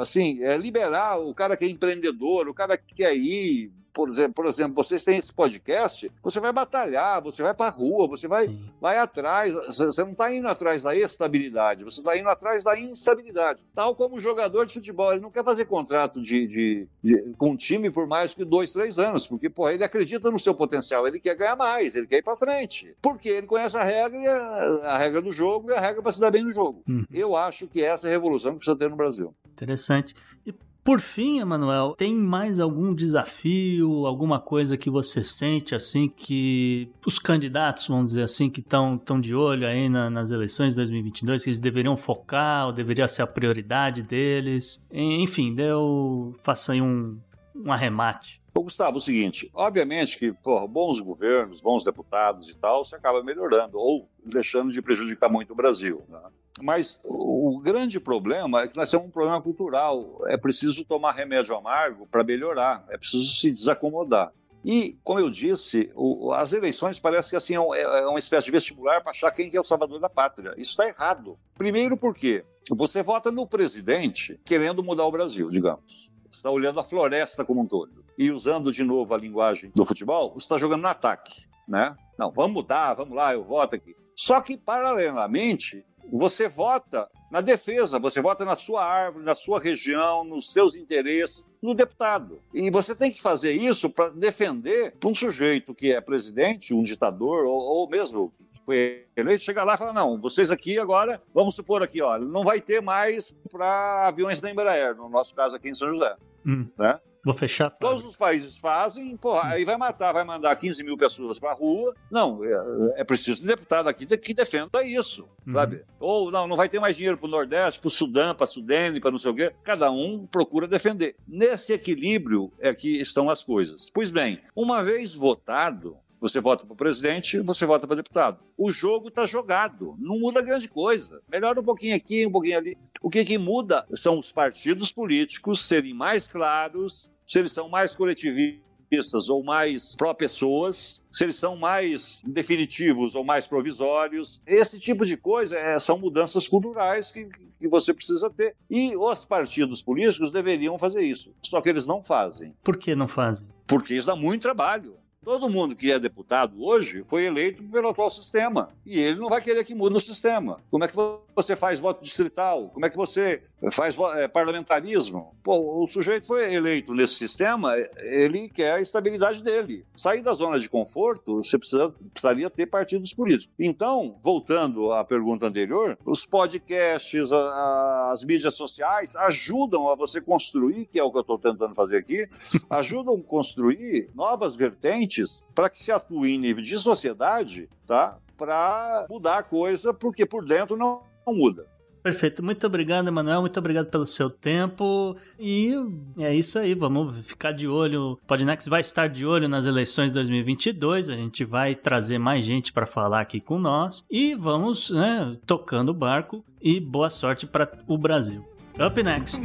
assim, é liberar o cara que é empreendedor, o cara que quer ir. Por exemplo, por exemplo, vocês têm esse podcast, você vai batalhar, você vai para a rua, você vai, Sim. vai atrás. Você não está indo atrás da estabilidade, você está indo atrás da instabilidade. Tal como o jogador de futebol, ele não quer fazer contrato de, de- de- com um time por mais que dois, três anos, porque pô, ele acredita no seu potencial, ele quer ganhar mais, ele quer ir para frente. Porque ele conhece a regra, a, a regra do jogo e a regra para se dar bem no jogo. Hum. Eu acho que essa é a revolução que precisa ter no Brasil. Interessante. E por fim, Emanuel, tem mais algum desafio, alguma coisa que você sente assim que os candidatos, vamos dizer assim, que estão tão de olho aí na- nas eleições de 2022, que eles deveriam focar, ou deveria ser a prioridade deles? En- Enfim, deu, faça aí um, um arremate. Ô, Gustavo, o seguinte, obviamente que porra, bons governos, bons deputados e tal, você acaba melhorando ou deixando de prejudicar muito o Brasil. né? Mas o grande problema é que nós temos um problema cultural. É preciso tomar remédio amargo para melhorar, é preciso se desacomodar. E, como eu disse, o- as eleições parece que assim, é um- é uma espécie de vestibular para achar quem que é o salvador da pátria. Isso está errado. Primeiro porque você vota no presidente querendo mudar o Brasil, digamos. Você está olhando a floresta como um todo. E usando de novo a linguagem do futebol, você está jogando no ataque. Né? Não, vamos mudar, vamos lá, eu voto aqui. Só que, paralelamente, você vota na defesa, você vota na sua árvore, na sua região, nos seus interesses, no deputado. E você tem que fazer isso para defender um sujeito que é presidente, um ditador, ou, ou mesmo que foi eleito, chegar lá e falar: não, vocês aqui agora, vamos supor aqui, ó, não vai ter mais para aviões da Embraer, no nosso caso aqui em São José. Hum, Né? Vou fechar. Todos os países fazem, porra, aí vai matar, vai mandar 15 mil pessoas para a rua. Não, é, é preciso um deputado aqui que defenda isso, Uhum. sabe? Ou não, não vai ter mais dinheiro para o Nordeste, para o Sudão, para Sudene, para não sei o quê. Cada um procura defender. Nesse equilíbrio é que estão as coisas. Pois bem, uma vez votado, você vota para o presidente, você vota para deputado. O jogo está jogado, não muda grande coisa. Melhora um pouquinho aqui, um pouquinho ali. O que, que muda são os partidos políticos serem mais claros, se eles são mais coletivistas ou mais pró-pessoas, se eles são mais definitivos ou mais provisórios. Esse tipo de coisa é, são mudanças culturais que, que você precisa ter. E os partidos políticos deveriam fazer isso. Só que eles não fazem, Por que não fazem? porque isso dá muito trabalho. Todo mundo que é deputado hoje foi eleito pelo atual sistema. E ele não vai querer que mude o sistema. Como é que você faz voto distrital? Como é que você faz eh, parlamentarismo? Pô, o sujeito foi eleito nesse sistema, ele quer a estabilidade dele. Sair da zona de conforto, você precisa, precisaria ter partidos políticos. Então, voltando à pergunta anterior, os podcasts, a- a- as mídias sociais ajudam a você construir, que é o que eu estou tentando fazer aqui, ajudam a construir novas vertentes para que se atue em nível de sociedade, tá? Para mudar a coisa, porque por dentro não, não muda. Perfeito. Muito obrigado, Emanuel. Muito obrigado pelo seu tempo. E é isso aí. Vamos ficar de olho. O Podnext vai estar de olho nas eleições de 2022. A gente vai trazer mais gente para falar aqui com nós. E vamos né, tocando o barco. E boa sorte para o Brasil. Up next.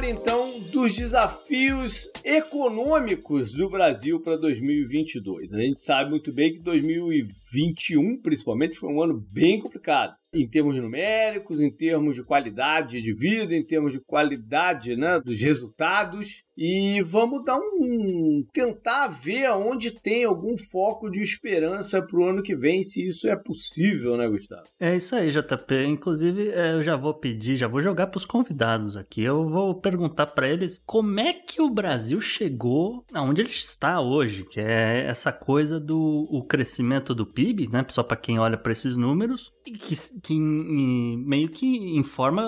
Chegou a hora então dos desafios econômicos do Brasil para 2022. A gente sabe muito bem que 2021, principalmente, foi um ano bem complicado em termos numéricos, em termos de qualidade de vida, em termos de qualidade né, dos resultados. E vamos dar um. tentar ver onde tem algum foco de esperança para o ano que vem, se isso é possível, né, Gustavo? É isso aí, JP. Inclusive, é, eu já vou pedir, já vou jogar para os convidados aqui. Eu vou perguntar para eles como é que o Brasil chegou aonde ele está hoje, que é essa coisa do o crescimento do PIB, né? Só para quem olha para esses números, que, que meio que informa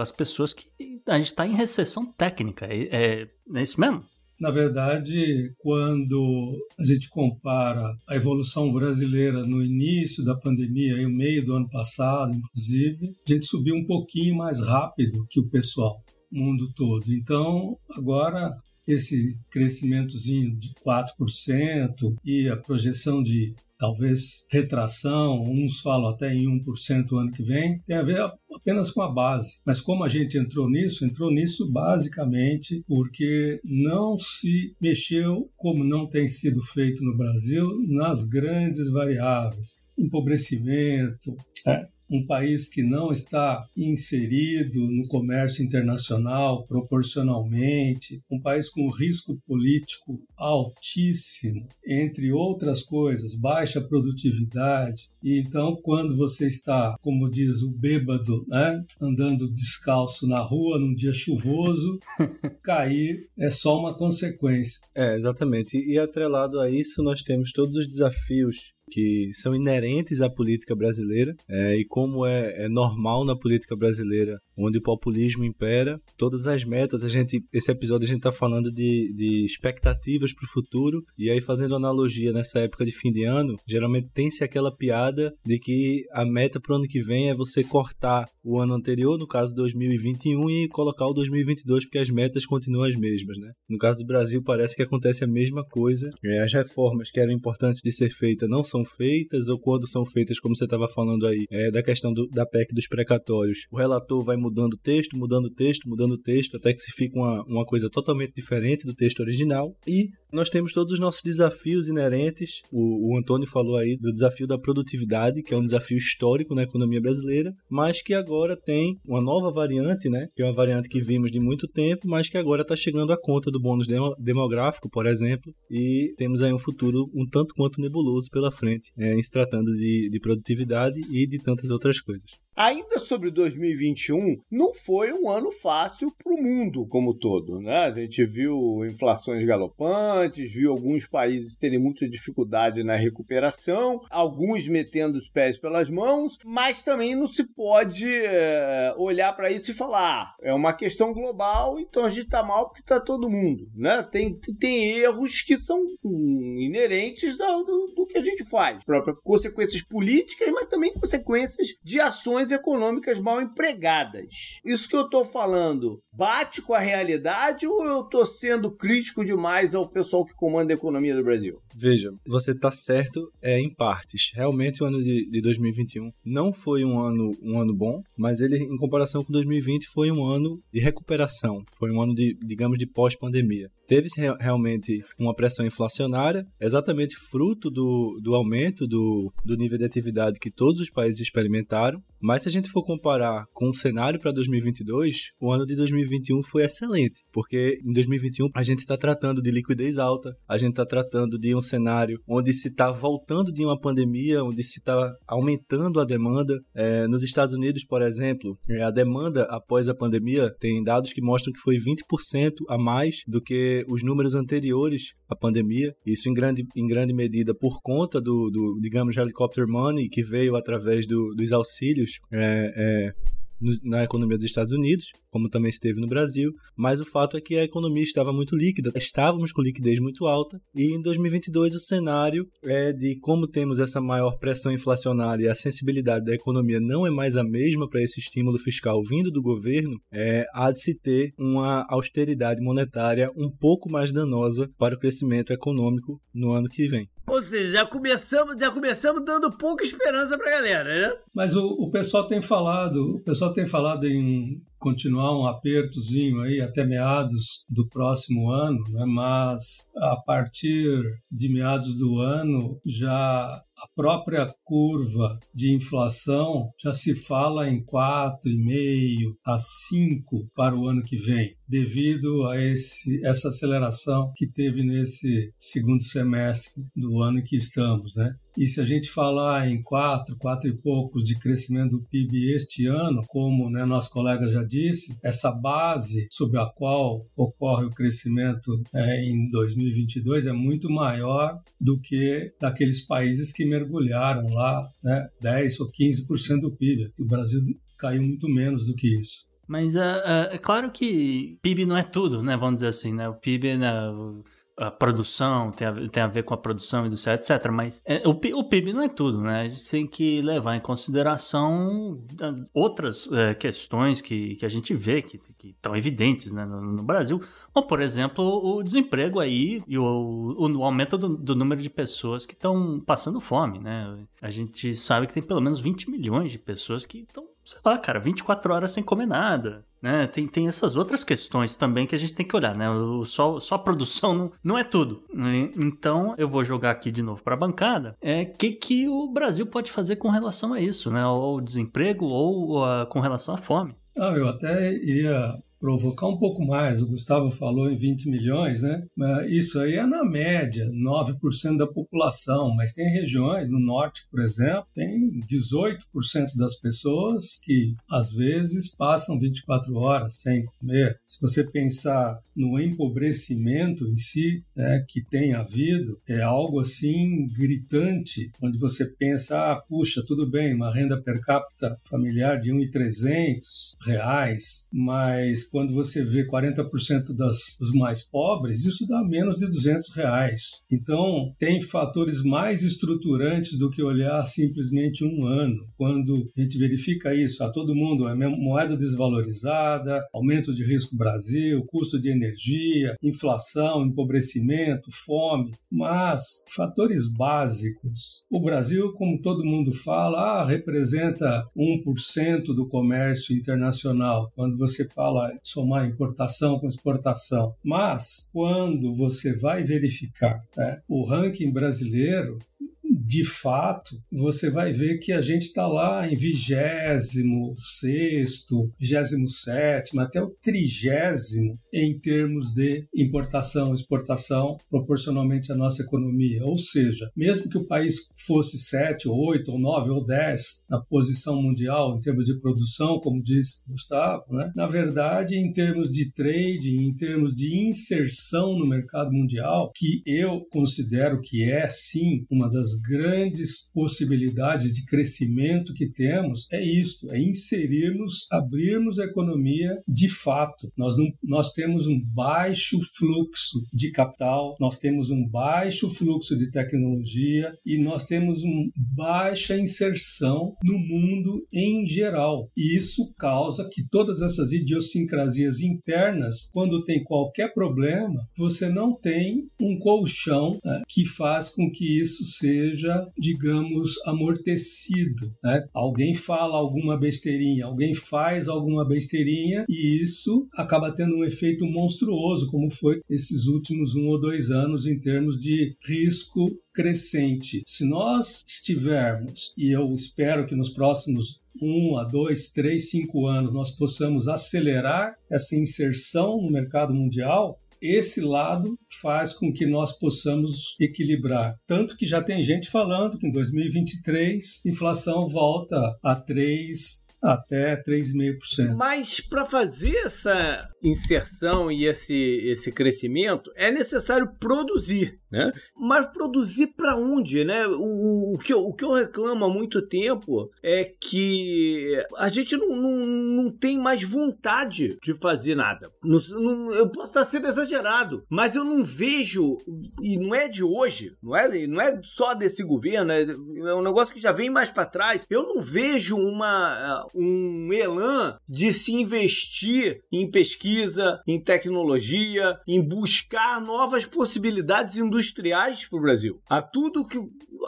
as pessoas que a gente está em recessão técnica. É, é, é isso mesmo? Na verdade, quando a gente compara a evolução brasileira no início da pandemia e no meio do ano passado, inclusive, a gente subiu um pouquinho mais rápido que o pessoal, mundo todo. Então, agora esse crescimentozinho de 4% e a projeção de talvez retração, uns falam até em 1% o ano que vem, tem a ver apenas com a base. Mas como a gente entrou nisso? Entrou nisso basicamente porque não se mexeu, como não tem sido feito no Brasil, nas grandes variáveis. Empobrecimento, é, um país que não está inserido no comércio internacional proporcionalmente, um país com risco político altíssimo, entre outras coisas, baixa produtividade. E então, quando você está, como diz o bêbado, né, andando descalço na rua num dia chuvoso, cair é só uma consequência. É, exatamente. E atrelado a isso, nós temos todos os desafios que são inerentes à política brasileira é, e como é, é, normal na política brasileira, onde o populismo impera, todas as metas, a gente, esse episódio a gente está falando de, de expectativas para o futuro e aí fazendo analogia nessa época de fim de ano, geralmente tem-se aquela piada de que a meta para o ano que vem é você cortar o ano anterior, no caso 2021, e colocar o 2022 porque as metas continuam as mesmas, né? No caso do Brasil parece que acontece a mesma coisa, é, as reformas que eram importantes de ser feitas não são feitas ou quando são feitas, como você estava falando aí, é, da questão do, da PEC dos precatórios. O relator vai mudando o texto, mudando o texto, mudando o texto, até que se fica uma, uma coisa totalmente diferente do texto original. E nós temos todos os nossos desafios inerentes. O, o Antônio falou aí do desafio da produtividade, que é um desafio histórico na economia brasileira, mas que agora tem uma nova variante, né? Que é uma variante que vimos de muito tempo, mas que agora está chegando à conta do bônus demográfico, por exemplo, e temos aí um futuro um tanto quanto nebuloso pela frente, é, em se tratando de, de produtividade e de tantas outras coisas. Ainda sobre 2021, não foi um ano fácil para o mundo como todo, né? A gente viu inflações galopantes, viu alguns países terem muita dificuldade na recuperação, alguns metendo os pés pelas mãos, mas também não se pode é, olhar para isso e falar ah, é uma questão global, então a gente está mal porque está todo mundo, né? Tem, tem erros que são inerentes do, do, do que a gente faz, próprias consequências políticas, mas também consequências de ações econômicas mal empregadas. Isso que eu estou falando bate com a realidade ou eu estou sendo crítico demais ao pessoal que comanda a economia do Brasil? Veja, você está certo é, em partes. Realmente o ano de, de 2021 não foi um ano, um ano bom, mas ele, em comparação com 2020, foi um ano de recuperação. Foi um ano de, digamos, de pós-pandemia. Teve-se realmente uma pressão inflacionária, exatamente fruto do, do aumento do, do nível de atividade que todos os países experimentaram. Mas se a gente for comparar com o cenário para 2022, o ano de 2021 foi excelente, porque em 2021 a gente está tratando de liquidez alta, a gente está tratando de um cenário onde se está voltando de uma pandemia, onde se está aumentando a demanda. É, nos Estados Unidos, por exemplo, é, a demanda após a pandemia tem dados que mostram que foi 20% a mais do que os números anteriores à pandemia, isso em grande, em grande medida por conta do, do digamos, helicopter money que veio através do, dos auxílios é, é, na economia dos Estados Unidos, como também esteve no Brasil, mas o fato é que a economia estava muito líquida, estávamos com liquidez muito alta, e em 2022 o cenário é de como temos essa maior pressão inflacionária e a sensibilidade da economia não é mais a mesma para esse estímulo fiscal vindo do governo, é, há de se ter uma austeridade monetária um pouco mais danosa para o crescimento econômico no ano que vem. Ou seja, já começamos, já começamos dando pouca esperança para a galera, né? Mas o, o pessoal tem falado, o pessoal tem falado em continuar um apertozinho aí até meados do próximo ano, né? mas a partir de meados do ano já a própria curva de inflação já se fala em 4,5 a 5 para o ano que vem, devido a esse, essa aceleração que teve nesse segundo semestre do ano em que estamos, né? E se a gente falar em 4, 4 e poucos de crescimento do PIB este ano, como né, nosso colega já disse, essa base sobre a qual ocorre o crescimento é, em 2022 é muito maior do que daqueles países que mergulharam lá né, 10 ou 15% do PIB. O Brasil caiu muito menos do que isso. Mas uh, uh, é claro que PIB não é tudo, né? Vamos dizer assim, né? O PIB, né? A produção, tem a, tem a ver com a produção indústria, etc. Mas é, o, o, PIB não é tudo, né? A gente tem que levar em consideração outras é, questões que, que a gente vê que estão evidentes né, no, no, Brasil, como, por exemplo, o desemprego aí e o, o, o aumento do, do, número de pessoas que estão passando fome, né? A gente sabe que tem pelo menos 20 milhões de pessoas que estão sei lá, cara, 24 horas sem comer nada. Né? Tem, tem essas outras questões também que a gente tem que olhar, né? O, só, só a produção não, não é tudo. Né? Então, eu vou jogar aqui de novo para a bancada. É que que o Brasil pode fazer com relação a isso, né? Ou desemprego ou a, com relação à fome. Ah, eu até ia provocar um pouco mais. O Gustavo falou em 20 milhões, né? Isso aí é na média, 9% da população, mas tem regiões, no norte, por exemplo, tem 18% das pessoas que às vezes passam 24 horas sem comer. Se você pensar no empobrecimento em si, né, que tem havido, é algo assim gritante, onde você pensa, ah, puxa, tudo bem, uma renda per capita familiar de 1.300 reais, mas quando você vê 40% das, dos mais pobres, isso dá menos de 200 reais. Então, tem fatores mais estruturantes do que olhar simplesmente um ano. Quando a gente verifica isso, a todo mundo, é moeda desvalorizada, aumento de risco Brasil, custo de energia, inflação, empobrecimento, fome, mas fatores básicos. O Brasil, como todo mundo fala, ah, representa 1% do comércio internacional. Quando você fala somar importação com exportação. Mas, quando você vai verificar né, o ranking brasileiro, de fato, você vai ver que a gente está lá em vigésimo sexto, vigésimo sétimo, até o trigésimo em termos de importação, exportação, proporcionalmente à nossa economia. Ou seja, mesmo que o país fosse sete, ou oito, ou nove, ou dez na posição mundial em termos de produção, como disse Gustavo, né? na verdade, em termos de trade, em termos de inserção no mercado mundial, que eu considero que é sim uma das grandes possibilidades de crescimento que temos é isto, é inserirmos, abrirmos a economia de fato. Nós, não, nós temos um baixo fluxo de capital, nós temos um baixo fluxo de tecnologia e nós temos uma baixa inserção no mundo em geral. E isso causa que todas essas idiosincrasias internas, quando tem qualquer problema, você não tem um colchão né, que faz com que isso seja seja, digamos, amortecido. Né? Alguém fala alguma besteirinha, alguém faz alguma besteirinha e isso acaba tendo um efeito monstruoso, como foi esses últimos um ou dois anos em termos de risco crescente. Se nós estivermos, e eu espero que nos próximos um a dois, três, cinco anos nós possamos acelerar essa inserção no mercado mundial, esse lado faz com que nós possamos equilibrar. Tanto que já tem gente falando que em 2023 inflação volta a 3 até 3,5%. Mas para fazer essa inserção e esse, esse crescimento, é necessário produzir, né? Mas produzir para onde, né? O, o, que eu, o que eu reclamo há muito tempo é que a gente não, não, não tem mais vontade de fazer nada. Não, não, eu posso estar sendo exagerado, mas eu não vejo, e não é de hoje, não é, não é só desse governo, é, é um negócio que já vem mais para trás. Eu não vejo uma, um elan de se investir em pesquisa, em tecnologia, em buscar novas possibilidades industriais para o Brasil. A tudo que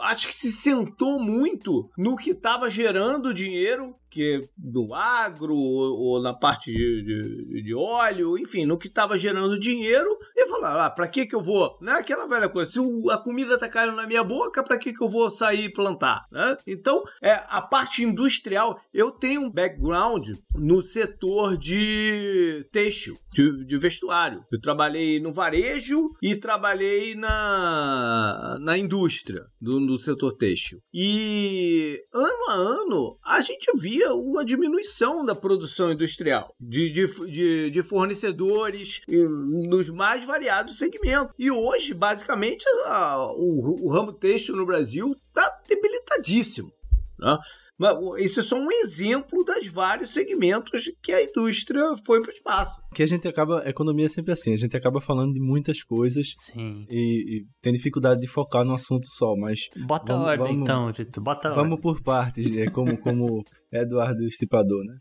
acho que se sentou muito no que estava gerando dinheiro que no agro ou, ou na parte de, de, de, óleo, enfim, no que estava gerando dinheiro, e falar, ah, para que que eu vou? Não é aquela velha coisa, se o, a comida tá caindo na minha boca, para que que eu vou sair e plantar? Né? Então, é, a parte industrial, eu tenho um background no setor de têxtil, de, de vestuário. Eu trabalhei no varejo e trabalhei na, na indústria do, do setor têxtil. E ano a ano, a gente via uma diminuição da produção industrial, de, de, de, de fornecedores nos mais variados segmentos. E hoje, basicamente, a, o, o ramo têxtil no Brasil está debilitadíssimo. Né? Mas isso é só um exemplo das vários segmentos que a indústria foi para o espaço. Que a gente acaba, a economia é sempre assim, a gente acaba falando de muitas coisas Sim. E, e tem dificuldade de focar no assunto só, mas... Bota vamos, ordem vamos, então, Vitor, bota Vamos ordem. por partes, é como, como Eduardo Estipador, né?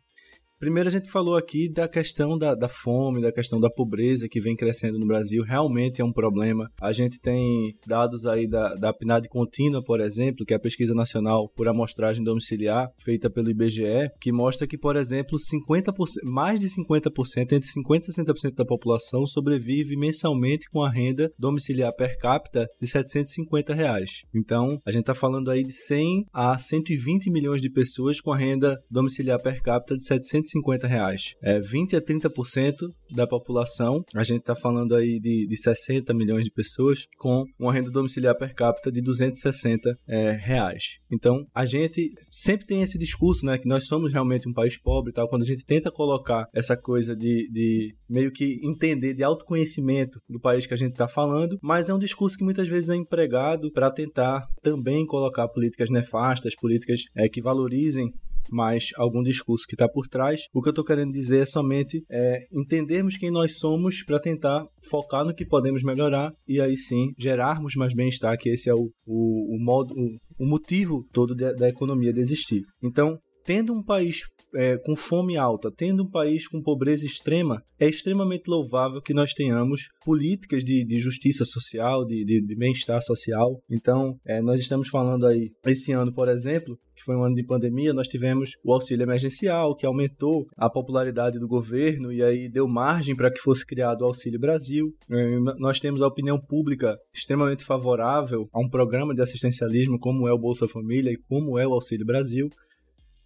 Primeiro a gente falou aqui da questão da, da, fome, da questão da pobreza que vem crescendo no Brasil, realmente é um problema. A gente tem dados aí da, da PNAD contínua, por exemplo, que é a pesquisa nacional por amostragem domiciliar, feita pelo IBGE, que mostra que, por exemplo, 50%, mais de 50%, entre 50% e 60% da população sobrevive mensalmente com a renda domiciliar per capita de 750 reais. Então, a gente está falando aí de 100 a 120 milhões de pessoas com a renda domiciliar per capita de 750 150 reais. É 20 a 30% da população, a gente está falando aí de, de 60 milhões de pessoas, com uma renda domiciliar per capita de 260 é, reais. Então, a gente sempre tem esse discurso, né, que nós somos realmente um país pobre e tal, quando a gente tenta colocar essa coisa de, de meio que entender de autoconhecimento do país que a gente está falando, mas é um discurso que muitas vezes é empregado para tentar também colocar políticas nefastas, políticas é, que valorizem mais algum discurso que está por trás. O que eu estou querendo dizer é somente é, entendermos quem nós somos para tentar focar no que podemos melhorar e aí sim gerarmos mais bem-estar, que esse é o, o, o modo, o, o motivo todo da economia de existir. Então, tendo um país é, com fome alta, tendo um país com pobreza extrema, é extremamente louvável que nós tenhamos políticas de, de justiça social, de, de, de bem-estar social. Então, é, nós estamos falando aí, esse ano, por exemplo, que foi um ano de pandemia, nós tivemos o auxílio emergencial, que aumentou a popularidade do governo e aí deu margem para que fosse criado o Auxílio Brasil. É, nós temos a opinião pública extremamente favorável a um programa de assistencialismo como é o Bolsa Família e como é o Auxílio Brasil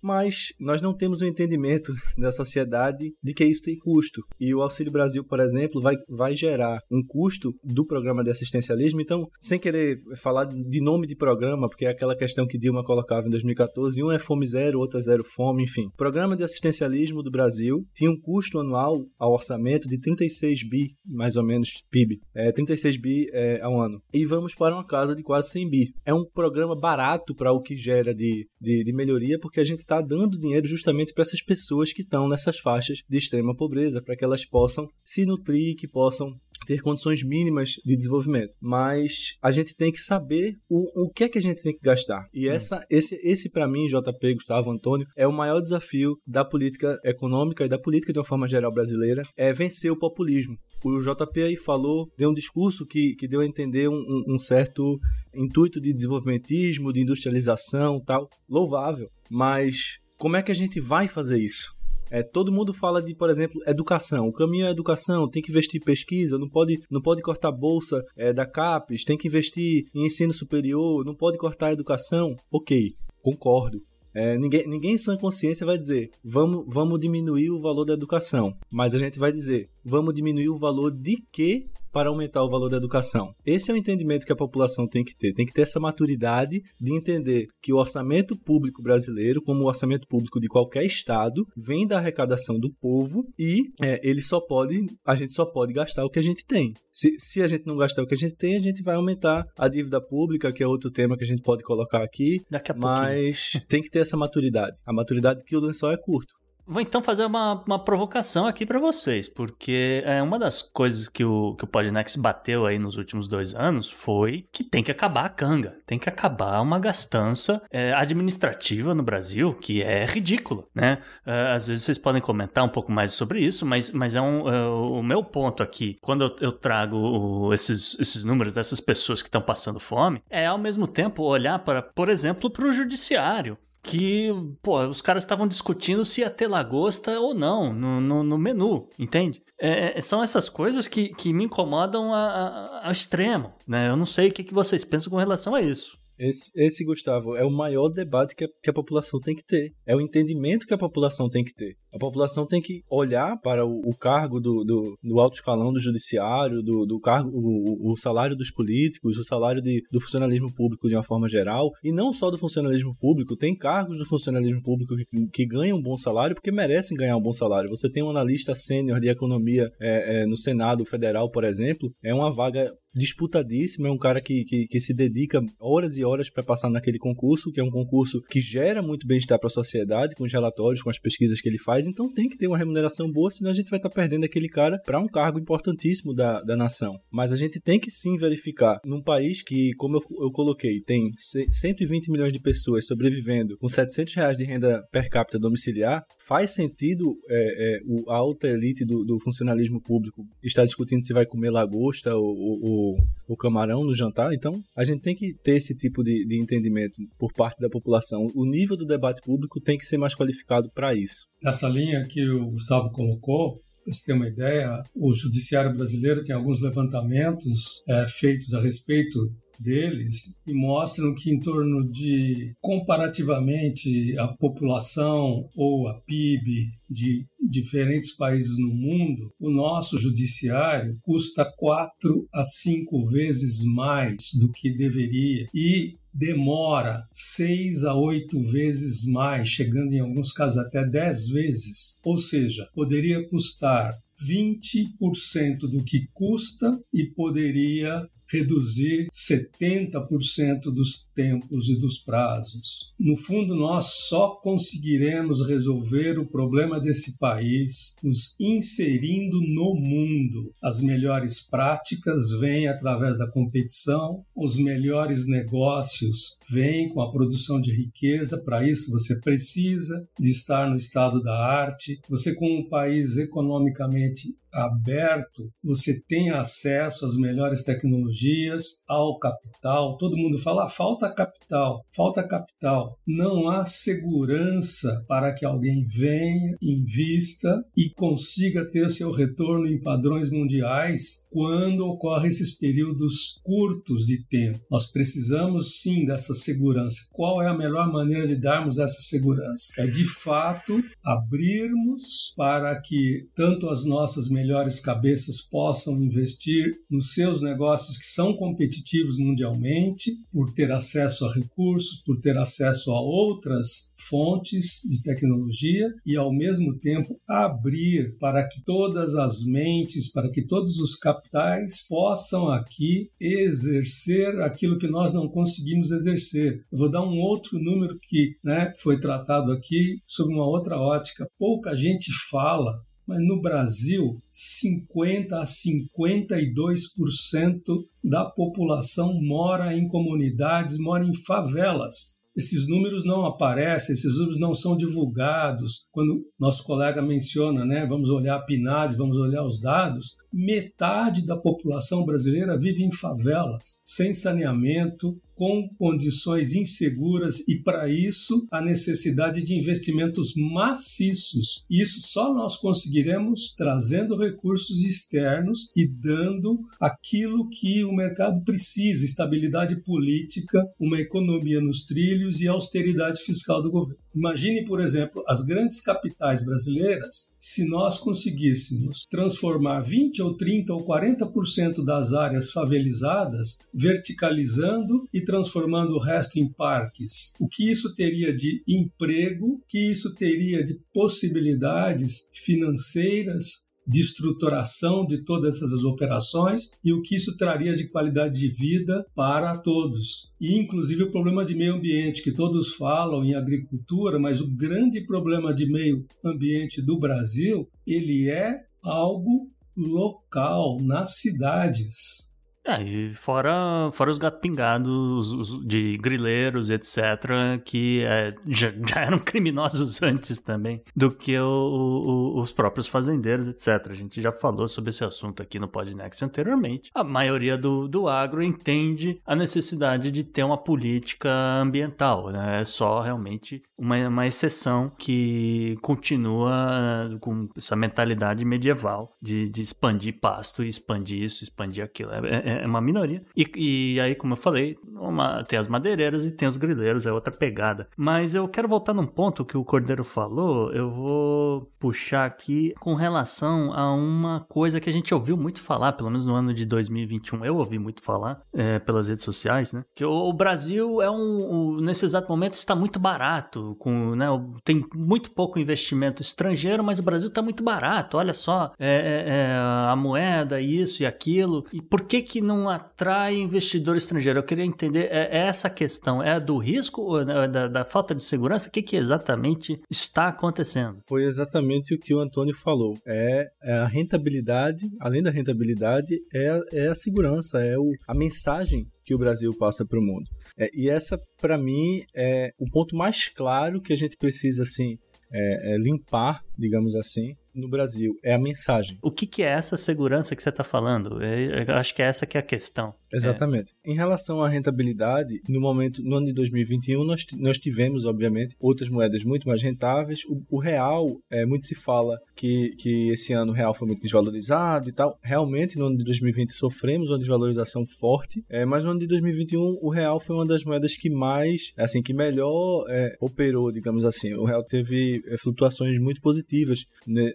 mas nós não temos um entendimento da sociedade de que isso tem custo. E o Auxílio Brasil, por exemplo, vai, vai gerar um custo do programa de assistencialismo. Então, sem querer falar de nome de programa, porque é aquela questão que Dilma colocava em 2014, um é fome zero, outro é zero fome, enfim. O programa de assistencialismo do Brasil tinha um custo anual ao orçamento de 36 bi, mais ou menos, PIB. É, 36 bi é, ao ano. E vamos para uma casa de quase 100 bi. É um programa barato para o que gera de, de, de melhoria, porque a gente está dando dinheiro justamente para essas pessoas que estão nessas faixas de extrema pobreza, para que elas possam se nutrir, que possam ter condições mínimas de desenvolvimento. Mas a gente tem que saber o, o que é que a gente tem que gastar. E hum. essa, esse, esse para mim, JP, Gustavo, Antônio, é o maior desafio da política econômica e da política de uma forma geral brasileira, é vencer o populismo. O JP aí falou, deu um discurso que, que deu a entender um, um, um certo intuito de desenvolvimentismo, de industrialização tal. Louvável. Mas como é que a gente vai fazer isso? É, todo mundo fala de, por exemplo, educação. O caminho é educação, tem que investir em pesquisa, não pode, não pode cortar bolsa é, da CAPES, tem que investir em ensino superior, não pode cortar a educação. Ok, concordo. É, ninguém, ninguém em sã consciência vai dizer vamos, vamos diminuir o valor da educação, mas a gente vai dizer vamos diminuir o valor de que para aumentar o valor da educação. Esse é o entendimento que a população tem que ter. Tem que ter essa maturidade de entender que o orçamento público brasileiro, como o orçamento público de qualquer estado, vem da arrecadação do povo e é, ele só pode, a gente só pode gastar o que a gente tem. Se, se a gente não gastar o que a gente tem, a gente vai aumentar a dívida pública, que é outro tema que a gente pode colocar aqui. Daqui a mas tem que ter essa maturidade. A maturidade que o lençol é curto. Vou então fazer uma, uma provocação aqui para vocês, porque é uma das coisas que o, que o Podnext bateu aí nos últimos dois anos foi que tem que acabar a canga, tem que acabar uma gastança é, administrativa no Brasil que é ridícula, né? É, às vezes vocês podem comentar um pouco mais sobre isso, mas, mas é, um, é o meu ponto aqui, quando eu, eu trago o, esses, esses números dessas pessoas que estão passando fome, é ao mesmo tempo olhar para, por exemplo, para o judiciário que, pô, os caras estavam discutindo se ia ter lagosta ou não no, no, no menu, entende? É, é, são essas coisas que, que me incomodam a, a, ao extremo, né? Eu não sei o que, que vocês pensam com relação a isso. Esse, esse, Gustavo, é o maior debate que a, que a população tem que ter. É o entendimento que a população tem que ter. A população tem que olhar para o, o cargo do, do, do, alto escalão do judiciário, do, do cargo, o, o, salário dos políticos, o salário de, do funcionalismo público de uma forma geral, e não só do funcionalismo público, tem cargos do funcionalismo público que, que ganham um bom salário porque merecem ganhar um bom salário. Você tem um analista sênior de economia é, é, no Senado Federal, por exemplo, é uma vaga disputadíssimo, é um cara que, que, que se dedica horas e horas para passar naquele concurso, que é um concurso que gera muito bem-estar para a sociedade, com os relatórios, com as pesquisas que ele faz, então tem que ter uma remuneração boa, senão a gente vai estar tá perdendo aquele cara para um cargo importantíssimo da, da nação. Mas a gente tem que sim verificar, num país que, como eu, eu coloquei, tem 120 milhões de pessoas sobrevivendo com 700 reais de renda per capita domiciliar, faz sentido é, é, a alta elite do, do, funcionalismo público estar discutindo se vai comer lagosta ou, ou o, camarão no jantar. Então, a gente tem que ter esse tipo de, de entendimento por parte da população. O nível do debate público tem que ser mais qualificado para isso. Nessa linha que o Gustavo colocou, para você ter uma ideia, o judiciário brasileiro tem alguns levantamentos é, feitos a respeito deles e mostram que em torno de comparativamente a população ou a PIB de diferentes países no mundo, o nosso judiciário custa quatro a cinco vezes mais do que deveria e demora seis a oito vezes mais, chegando em alguns casos até dez vezes. Ou seja, poderia custar 20% do que custa e poderia reduzir 70% dos tempos e dos prazos. No fundo, nós só conseguiremos resolver o problema desse país nos inserindo no mundo. As melhores práticas vêm através da competição, os melhores negócios vêm com a produção de riqueza. Para isso, você precisa de estar no estado da arte. Você, com um país economicamente aberto, você tem acesso às melhores tecnologias, ao capital. Todo mundo fala, ah, falta capital, falta capital. Não há segurança para que alguém venha, invista e consiga ter seu retorno em padrões mundiais quando ocorrem esses períodos curtos de tempo. Nós precisamos sim dessa segurança. Qual é a melhor maneira de darmos essa segurança? É de fato abrirmos para que tanto as nossas melhores cabeças possam investir nos seus negócios que são competitivos mundialmente, por ter acesso a recursos, por ter acesso a outras fontes de tecnologia e, ao mesmo tempo, abrir para que todas as mentes, para que todos os capitais possam aqui exercer aquilo que nós não conseguimos exercer. Eu vou dar um outro número que né, foi tratado aqui sob uma outra ótica. Pouca gente fala mas no Brasil, 50 a 52% da população mora em comunidades, mora em favelas. Esses números não aparecem, esses números não são divulgados. Quando nosso colega menciona, né, vamos olhar a PNAD, vamos olhar os dados, metade da população brasileira vive em favelas, sem saneamento, com condições inseguras e, para isso, a necessidade de investimentos maciços. Isso só nós conseguiremos trazendo recursos externos e dando aquilo que o mercado precisa: estabilidade política, uma economia nos trilhos e austeridade fiscal do governo. Imagine, por exemplo, as grandes capitais brasileiras, se nós conseguíssemos transformar 20 ou 30 ou 40% das áreas favelizadas, verticalizando e transformando o resto em parques. O que isso teria de emprego, o que isso teria de possibilidades financeiras, de estruturação de todas essas operações e o que isso traria de qualidade de vida para todos. E inclusive o problema de meio ambiente que todos falam em agricultura, mas o grande problema de meio ambiente do Brasil, ele é algo local nas cidades. É, e fora, fora os gatos pingados de grileiros, etc., que é, já, já, eram criminosos antes também do que o, o, os próprios fazendeiros, etc. A gente já falou sobre esse assunto aqui no Podnext anteriormente. A maioria do, do agro entende a necessidade de ter uma política ambiental, né? É só realmente uma, uma exceção que continua com essa mentalidade medieval de, de expandir pasto, expandir isso, expandir aquilo. É, é é, uma minoria. E, e aí, como eu falei, uma, tem as madeireiras e tem os grileiros, é outra pegada. Mas eu quero voltar num ponto que o Cordeiro falou, eu vou puxar aqui com relação a uma coisa que a gente ouviu muito falar, pelo menos no ano de 2021, eu ouvi muito falar é, pelas redes sociais, né? Que o, o Brasil é um, um, nesse exato momento está muito barato, com, né, tem muito pouco investimento estrangeiro, mas o Brasil está muito barato, olha só, é, é, é, a moeda, isso e aquilo. E por que que não atrai investidor estrangeiro? Eu queria entender é, é essa questão, é do risco ou é da, da falta de segurança? O que, que exatamente está acontecendo? Foi exatamente o que o Antônio falou. É, é a rentabilidade, além da rentabilidade, é, é a segurança, é o, a mensagem que o Brasil passa para o mundo. É, e essa, para mim, é o ponto mais claro que a gente precisa assim é, é limpar, digamos assim, no Brasil, é a mensagem. O que, que é essa segurança que você está falando? É, eu acho que é essa que é a questão. Exatamente. É. Em relação à rentabilidade, no momento, no ano de 2021, nós, nós tivemos, obviamente, outras moedas muito mais rentáveis. O, o, real, é, muito se fala que, que esse ano o real foi muito desvalorizado e tal. Realmente, no ano de 2020 sofremos uma desvalorização forte, é, mas no ano de 2021 o real foi uma das moedas que mais, assim, que melhor é, operou, digamos assim. O real teve é, flutuações muito positivas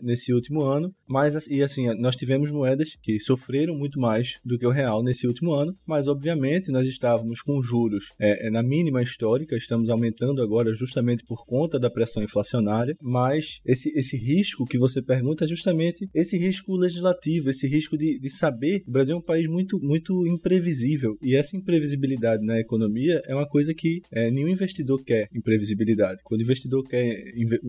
nesse último ano, mas e assim, nós tivemos moedas que sofreram muito mais do que o real nesse último ano, mas obviamente nós estávamos com juros é, é, na mínima histórica, estamos aumentando agora justamente por conta da pressão inflacionária, mas esse, esse risco que você pergunta é justamente esse risco legislativo, esse risco de, de saber, o Brasil é um país muito, muito imprevisível, e essa imprevisibilidade na economia é uma coisa que é, nenhum investidor quer imprevisibilidade. Quando o investidor quer,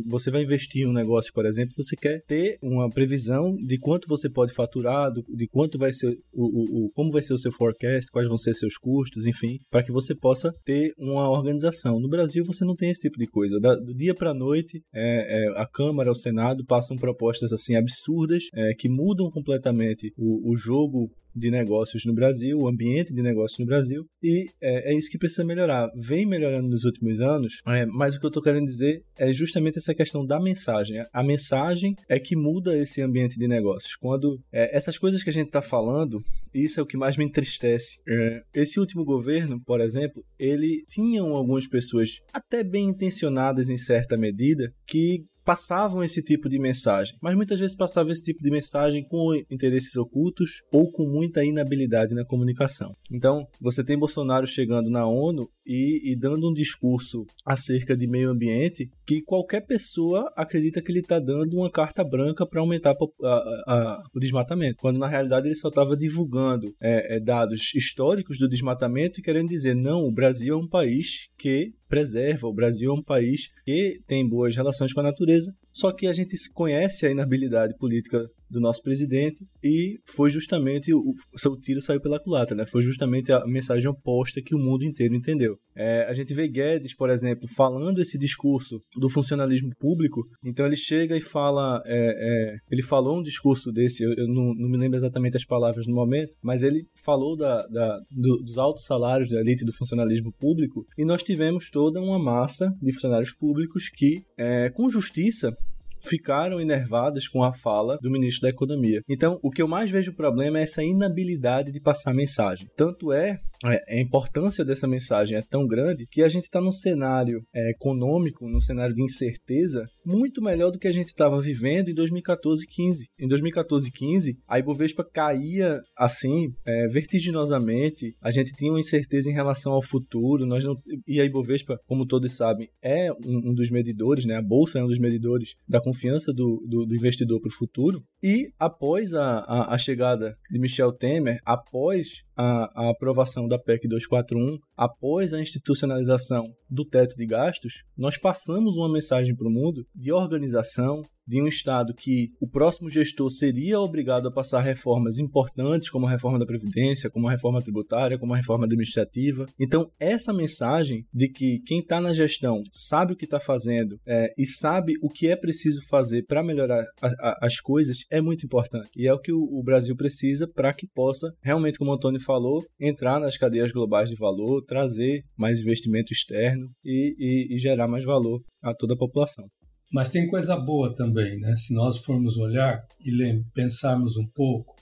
você vai investir em um negócio, por exemplo, você quer ter uma previsão de quanto você pode faturar, de quanto vai ser o, o, o como vai ser o seu forecast, quais vão ser seus custos, enfim, para que você possa ter uma organização. No Brasil você não tem esse tipo de coisa. Da, do dia para a noite, é, é, a Câmara, o Senado passam propostas assim absurdas é, que mudam completamente o, o jogo de negócios no Brasil, o ambiente de negócios no Brasil, e é, é isso que precisa melhorar. Vem melhorando nos últimos anos, é, mas o que eu estou querendo dizer é justamente essa questão da mensagem. A mensagem é que muda esse ambiente de negócios. Quando é, essas coisas que a gente está falando, isso é o que mais me entristece. É, esse último governo, por exemplo, ele tinha algumas pessoas até bem intencionadas em certa medida que passavam esse tipo de mensagem, mas muitas vezes passavam esse tipo de mensagem com interesses ocultos ou com muita inabilidade na comunicação. Então, você tem Bolsonaro chegando na ONU e, e dando um discurso acerca de meio ambiente que qualquer pessoa acredita que ele está dando uma carta branca para aumentar a, a, a, o desmatamento, quando na realidade ele só estava divulgando é, é, dados históricos do desmatamento e querendo dizer não, o Brasil é um país que preserva. O Brasil é um país que tem boas relações com a natureza, só que a gente conhece a inabilidade política do nosso presidente e foi justamente o seu tiro saiu pela culatra, né? Foi justamente a mensagem oposta que o mundo inteiro entendeu. É, a gente vê Guedes, por exemplo, falando esse discurso do funcionalismo público. Então ele chega e fala, é, é, ele falou um discurso desse, eu, eu não, não, me lembro exatamente as palavras no momento, mas ele falou da, da do, dos altos salários da elite do funcionalismo público e nós tivemos toda uma massa de funcionários públicos que, é, com justiça, ficaram enervadas com a fala do ministro da Economia. Então, o que eu mais vejo problema é essa inabilidade de passar mensagem. Tanto é é, a importância dessa mensagem é tão grande que a gente está num cenário é, econômico, num cenário de incerteza, muito melhor do que a gente estava vivendo em 2014 15. Em 2014 15, a Ibovespa caía assim, é, vertiginosamente, a gente tinha uma incerteza em relação ao futuro, nós não, e a Ibovespa, como todos sabem, é um, um dos medidores, né? a Bolsa é um dos medidores da confiança do, do, do investidor para o futuro, e após a, a, a chegada de Michel Temer, após a, a aprovação da PEC 241, após a institucionalização do teto de gastos, nós passamos uma mensagem para o mundo de organização, de um Estado que o próximo gestor seria obrigado a passar reformas importantes, como a reforma da Previdência, como a reforma tributária, como a reforma administrativa. Então, essa mensagem de que quem está na gestão sabe o que está fazendo é, e sabe o que é preciso fazer para melhorar a, a, as coisas é muito importante. E é o que o, o Brasil precisa para que possa, realmente, como o Antônio falou, entrar nas cadeias globais de valor, trazer mais investimento externo e, e, e gerar mais valor a toda a população. Mas tem coisa boa também, né? Se nós formos olhar e pensarmos um pouco,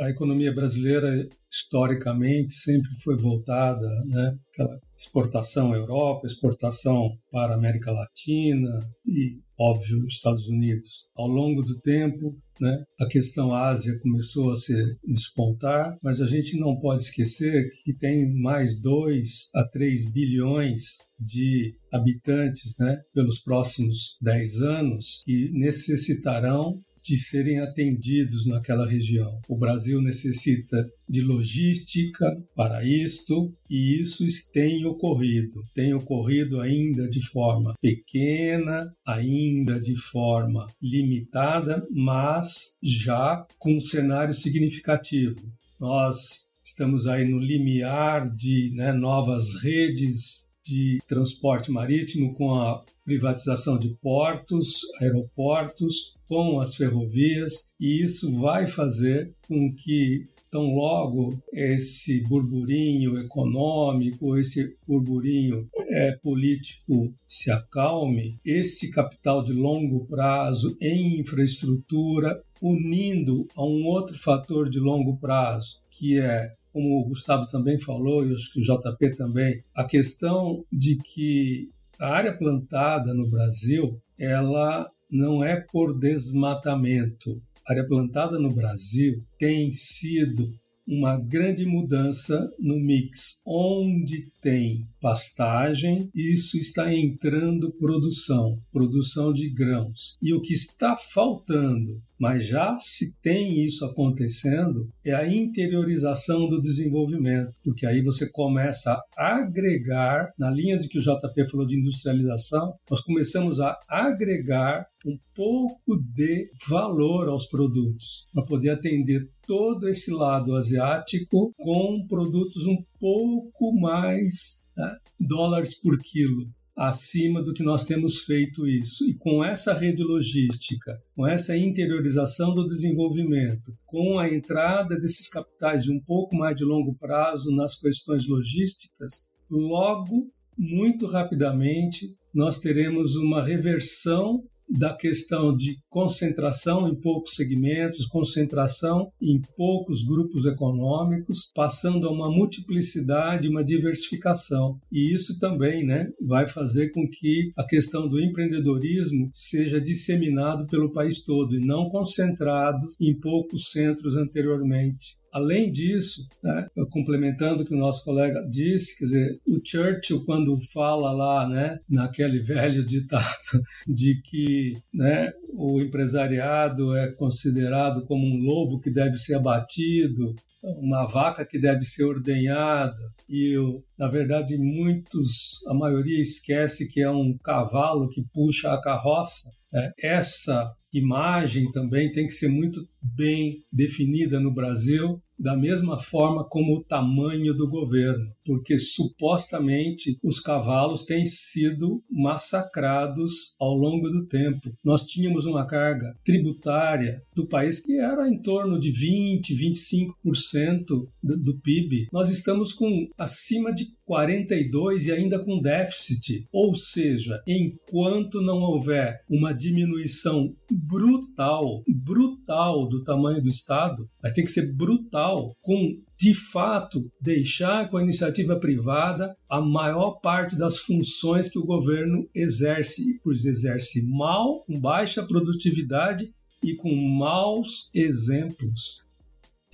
a economia brasileira historicamente sempre foi voltada, né? Aquela exportação à Europa, exportação para a América Latina e, óbvio, Estados Unidos. Ao longo do tempo, né, a questão Ásia começou a se despontar, mas a gente não pode esquecer que tem mais 2 a 3 bilhões de habitantes né, pelos próximos 10 anos que necessitarão de serem atendidos naquela região. O Brasil necessita de logística para isto e isso tem ocorrido. Tem ocorrido ainda de forma pequena, ainda de forma limitada, mas já com um cenário significativo. Nós estamos aí no limiar de né, novas redes de transporte marítimo com a privatização de portos, aeroportos, com as ferrovias, e isso vai fazer com que tão logo esse burburinho econômico, esse burburinho é, político se acalme, esse capital de longo prazo em infraestrutura, unindo a um outro fator de longo prazo, que é como o Gustavo também falou, e acho que o JP também, a questão de que a área plantada no Brasil, ela não é por desmatamento. A área plantada no Brasil tem sido uma grande mudança no mix. Onde tem pastagem, isso está entrando produção, produção de grãos. E o que está faltando mas já se tem isso acontecendo, é a interiorização do desenvolvimento, porque aí você começa a agregar, na linha de que o JP falou de industrialização, nós começamos a agregar um pouco de valor aos produtos, para poder atender todo esse lado asiático com produtos um pouco mais né, dólares por quilo acima do que nós temos feito isso. E com essa rede logística, com essa interiorização do desenvolvimento, com a entrada desses capitais de um pouco mais de longo prazo nas questões logísticas, logo, muito rapidamente, nós teremos uma reversão da questão de concentração em poucos segmentos, concentração em poucos grupos econômicos, passando a uma multiplicidade, uma diversificação. E isso também né, vai fazer com que a questão do empreendedorismo seja disseminado pelo país todo e não concentrado em poucos centros anteriormente. Além disso, né, complementando o que o nosso colega disse, quer dizer, o Churchill, quando fala lá, né, naquele velho ditado de que né, o empresariado é considerado como um lobo que deve ser abatido, uma vaca que deve ser ordenhada e na verdade muitos a maioria esquece que é um cavalo que puxa a carroça essa imagem também tem que ser muito bem definida no Brasil, da mesma forma como o tamanho do governo, porque supostamente os cavalos têm sido massacrados ao longo do tempo. Nós tínhamos uma carga tributária do país que era em torno de 20, 25% do, PIB. Nós estamos com acima de 42 e ainda com déficit. Ou seja, enquanto não houver uma diminuição brutal, brutal do tamanho do Estado, mas tem que ser brutal, com de fato deixar com a iniciativa privada a maior parte das funções que o governo exerce, pois exerce mal, com baixa produtividade e com maus exemplos.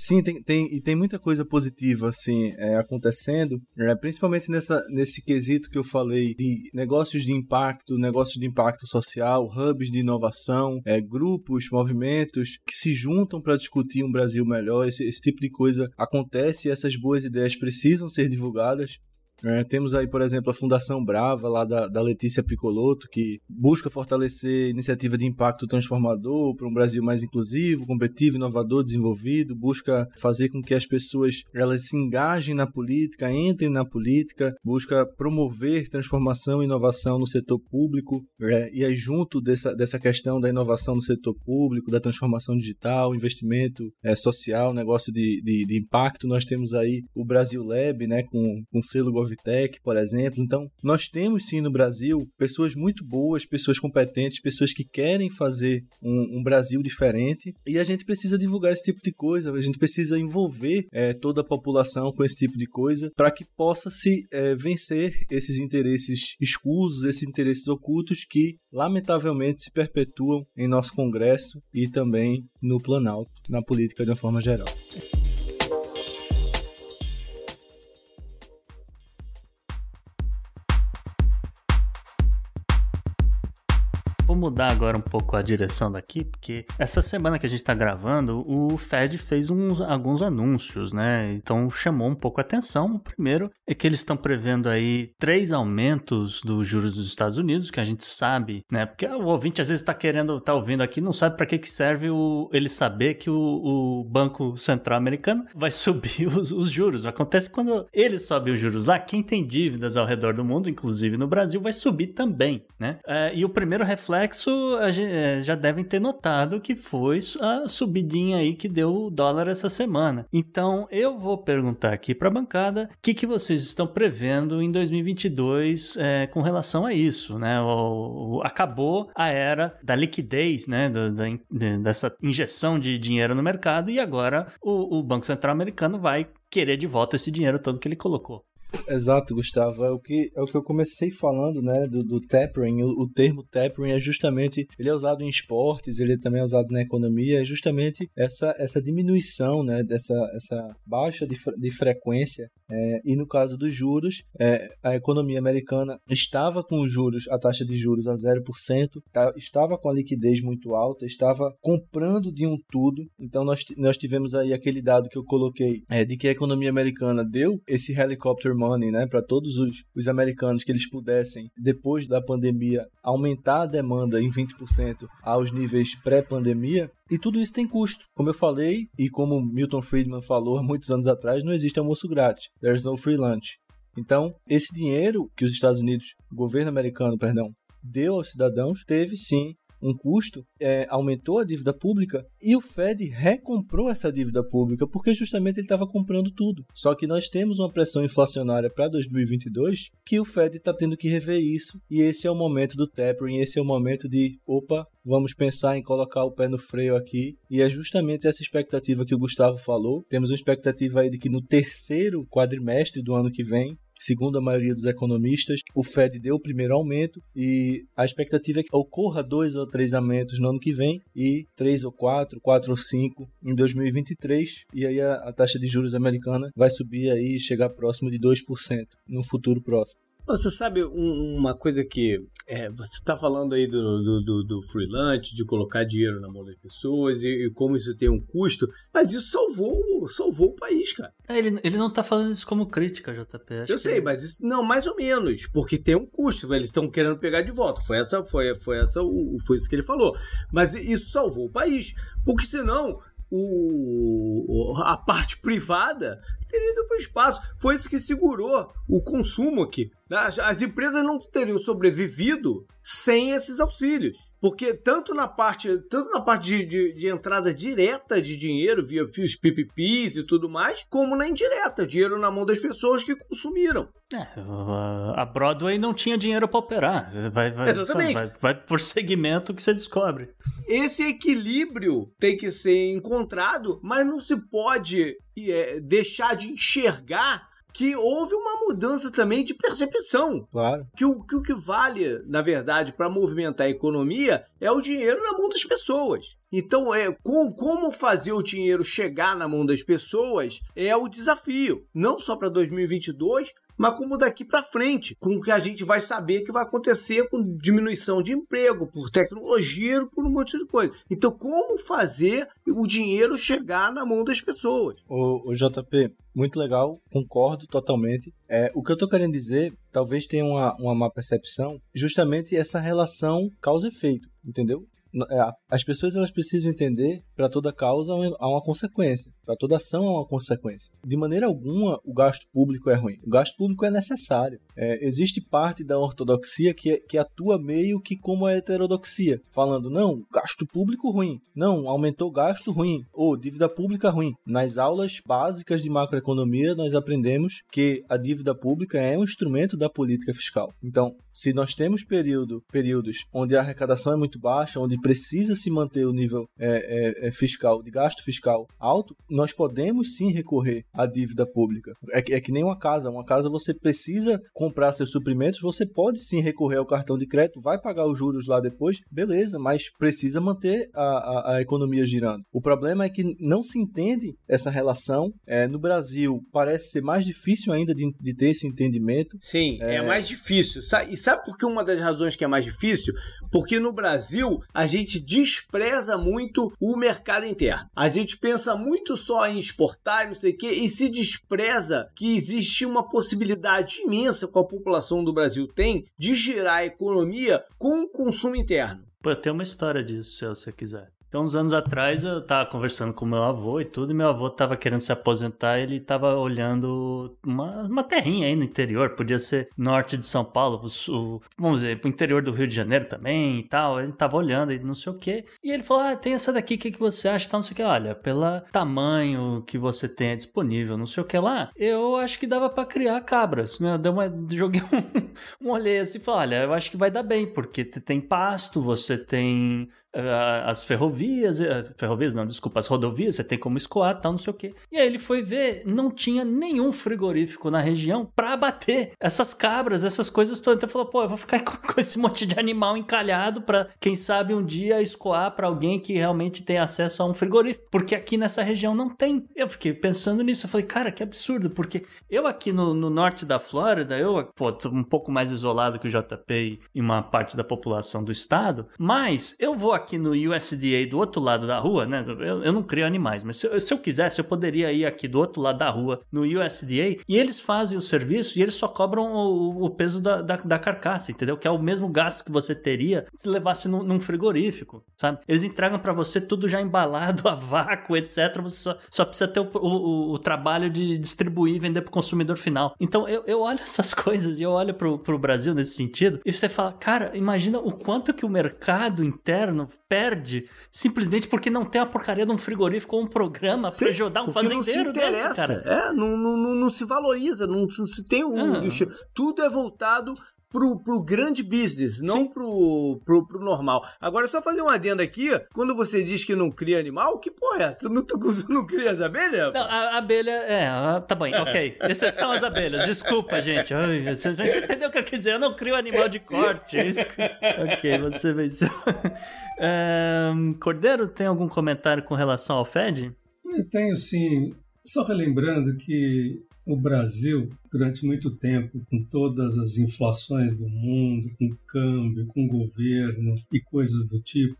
Sim, tem, tem, e tem muita coisa positiva assim é, acontecendo, é, principalmente nessa, nesse quesito que eu falei de negócios de impacto, negócios de impacto social, hubs de inovação, é, grupos, movimentos que se juntam para discutir um Brasil melhor. Esse, esse tipo de coisa acontece e essas boas ideias precisam ser divulgadas. É, temos aí, por exemplo, a Fundação Brava, lá da, da Letícia Picoloto, que busca fortalecer iniciativa de impacto transformador para um Brasil mais inclusivo, competitivo, inovador, desenvolvido, busca fazer com que as pessoas elas se engajem na política, entrem na política, busca promover transformação e inovação no setor público, é, e aí junto dessa, dessa questão da inovação no setor público, da transformação digital, investimento é, social, negócio de, de, de, impacto, nós temos aí o Brasil Lab, né, com, com selo Por exemplo. Então, nós temos sim no Brasil pessoas muito boas, pessoas competentes, pessoas que querem fazer um, um Brasil diferente e a gente precisa divulgar esse tipo de coisa, a gente precisa envolver é, toda a população com esse tipo de coisa para que possa se é, vencer esses interesses escusos, esses interesses ocultos que lamentavelmente se perpetuam em nosso Congresso e também no Planalto, na política de uma forma geral. Mudar agora um pouco a direção daqui, porque essa semana que a gente está gravando, o Fed fez uns, alguns anúncios, né? Então chamou um pouco a atenção. O primeiro é que eles estão prevendo aí três aumentos dos juros dos Estados Unidos, que a gente sabe, né? Porque o ouvinte às vezes está querendo, tá ouvindo aqui, não sabe para que, que serve o, ele saber que o, o Banco Central Americano vai subir os, os juros. Acontece quando ele sobe os juros lá, quem tem dívidas ao redor do mundo, inclusive no Brasil, vai subir também, né? É, e o primeiro reflexo reflexo, é, já devem ter notado que foi a subidinha aí que deu o dólar essa semana. Então, eu vou perguntar aqui para a bancada o que, que vocês estão prevendo em 2022 é, com relação a isso, né? O, o, acabou a era da liquidez, né? Do, da, dessa injeção de dinheiro no mercado e agora o, o Banco Central americano vai querer de volta esse dinheiro todo que ele colocou. Exato, Gustavo. É o que, é o que eu comecei falando, né, do, do tapering. O, o, termo tapering é justamente, ele é usado em esportes, ele também é usado na economia, é justamente essa, essa diminuição, né, dessa essa baixa de, de frequência. É, e no caso dos juros, é, a economia americana estava com os juros, a taxa de juros a 0%, tá, estava com a liquidez muito alta, estava comprando de um tudo. Então nós, nós tivemos aí aquele dado que eu coloquei é, de que a economia americana deu esse helicopter money, né, para todos os, os americanos que eles pudessem, depois da pandemia, aumentar a demanda em 20% aos níveis pré-pandemia. E tudo isso tem custo. Como eu falei, e como Milton Friedman falou há muitos anos atrás, não existe almoço grátis. There's no free lunch. Então, esse dinheiro que os Estados Unidos, o governo americano, perdão, deu aos cidadãos, teve sim um custo, é, aumentou a dívida pública e o Fed recomprou essa dívida pública porque justamente ele estava comprando tudo. Só que nós temos uma pressão inflacionária para 2022 que o Fed está tendo que rever isso e esse é o momento do tapering, esse é o momento de opa, vamos pensar em colocar o pé no freio aqui e é justamente essa expectativa que o Gustavo falou. Temos uma expectativa aí de que no terceiro quadrimestre do ano que vem Segundo a maioria dos economistas, o Fed deu o primeiro aumento e a expectativa é que ocorra dois ou três aumentos no ano que vem e três ou quatro, quatro ou cinco em 2023 e aí a, a taxa de juros americana vai subir aí e chegar próximo de 2% no futuro próximo. Você sabe um, uma coisa que é, você está falando aí do, do, do, do, freelance, de colocar dinheiro na mão das pessoas e, e, como isso tem um custo, mas isso salvou, salvou o país, cara. É, ele, ele não está falando isso como crítica, JP. Acho Eu sei, ele... mas isso, não, mais ou menos, porque tem um custo, eles estão querendo pegar de volta. Foi essa, foi, foi essa, foi isso que ele falou. Mas isso salvou o país, porque senão o, a parte privada teria ido para o espaço. Foi isso que segurou o consumo aqui. As, as empresas não teriam sobrevivido sem esses auxílios. Porque tanto na parte, tanto na parte de, de, de, entrada direta de dinheiro, via os PPPs e tudo mais, como na indireta, dinheiro na mão das pessoas que consumiram. É, a Broadway não tinha dinheiro para operar. Vai, vai, Exatamente. Vai, vai por segmento que você descobre. Esse equilíbrio tem que ser encontrado, mas não se pode é, deixar de enxergar que houve uma mudança também de percepção. Claro. Que o que, o que vale, na verdade, para movimentar a economia é o dinheiro na mão das pessoas. Então, é com, como fazer o dinheiro chegar na mão das pessoas é o desafio. Não só para 2022, mas como daqui para frente, com o que a gente vai saber que vai acontecer com diminuição de emprego, por tecnologia, por um monte de coisa. Então, como fazer o dinheiro chegar na mão das pessoas? O, o JP, muito legal, concordo totalmente. É, o que eu tô querendo dizer, talvez tenha uma, uma má percepção, justamente essa relação causa-efeito, entendeu? É, as pessoas elas precisam entender para toda causa há uma consequência, para toda ação há uma consequência. De maneira alguma o gasto público é ruim. O gasto público é necessário. É, existe parte da ortodoxia que, é, que atua meio que como a heterodoxia, falando não, gasto público ruim, não, aumentou gasto ruim, ou dívida pública ruim. Nas aulas básicas de macroeconomia nós aprendemos que a dívida pública é um instrumento da política fiscal. Então, se nós temos período, períodos onde a arrecadação é muito baixa, onde precisa se manter o nível é, é, é, fiscal, de gasto fiscal alto, nós podemos sim recorrer à dívida pública. É, é que nem uma casa. Uma casa você precisa comprar seus suprimentos, você pode sim recorrer ao cartão de crédito, vai pagar os juros lá depois, beleza, mas precisa manter a, a, a economia girando. O problema é que não se entende essa relação. É, no Brasil, parece ser mais difícil ainda de, de ter esse entendimento. Sim, é, é mais difícil. E sabe por que uma das razões que é mais difícil? Porque no Brasil a gente despreza muito o mercado interno. A gente pensa muito só em exportar e não sei o quê, e se despreza que existe uma possibilidade imensa com a população do Brasil tem de girar a economia com o consumo interno. Pô, tem uma história disso, se você quiser. Então, uns anos atrás, eu tava conversando com meu avô e tudo, e meu avô tava querendo se aposentar, ele tava olhando uma, uma terrinha aí no interior, podia ser norte de São Paulo, o, vamos dizer, pro interior do Rio de Janeiro também e tal, ele tava olhando e não sei o que, e ele falou, ah, tem essa daqui, o que, que você acha? Não sei o que, olha, pelo tamanho que você tem disponível, não sei o que lá, eu acho que dava para criar cabras, né, eu uma, joguei um, um olhei assim e falei, olha, eu acho que vai dar bem, porque você tem pasto, você tem as ferrovias, eh, ferrovias não, desculpa, as rodovias, você tem como escoar, tal, não sei o quê. E aí ele foi ver, não tinha nenhum frigorífico na região para abater essas cabras, essas coisas todas. Então falou, pô, eu vou ficar com, com esse monte de animal encalhado para quem sabe um dia escoar para alguém que realmente tem acesso a um frigorífico, porque aqui nessa região não tem. Eu fiquei pensando nisso, eu falei, cara, que absurdo, porque eu aqui no, no norte da Flórida, eu, pô, tô um pouco mais isolado que o JP e uma parte da população do estado, mas eu vou aqui no USDA do outro lado da rua, né? Eu, eu não crio animais, mas se eu, se eu, quisesse, eu poderia ir aqui do outro lado da rua no USDA e eles fazem o serviço e eles só cobram o, o peso da, da, da, carcaça, entendeu? Que é o mesmo gasto que você teria se levasse num, num frigorífico, sabe? Eles entregam para você tudo já embalado a vácuo, etc. Você só, só precisa ter o, o, o, trabalho de distribuir e vender para o consumidor final. Então eu, eu olho essas coisas e eu olho para o Brasil nesse sentido e você fala, cara, imagina o quanto que o mercado interno perde simplesmente porque não tem a porcaria de um frigorífico ou um programa para ajudar um fazendeiro desse, cara. É, não, não, não, não se valoriza, não, não se tem um. Ah. Tudo é voltado pro, pro grande business, não pro, pro, pro, normal. Agora, só fazer um adendo aqui, quando você diz que não cria animal, que porra é essa? Tu não, tu, tu não cria as abelhas? Não, a, a abelha, é, tá bom, ok. São as abelhas, desculpa, gente. Ai, você, você, entendeu o que eu quis dizer? Eu não crio animal de corte. É isso... ok, você venceu. um, Cordeiro, tem algum comentário com relação ao Fed? Eu tenho sim. Só relembrando que o Brasil durante muito tempo, com todas as inflações do mundo, com câmbio, com governo e coisas do tipo,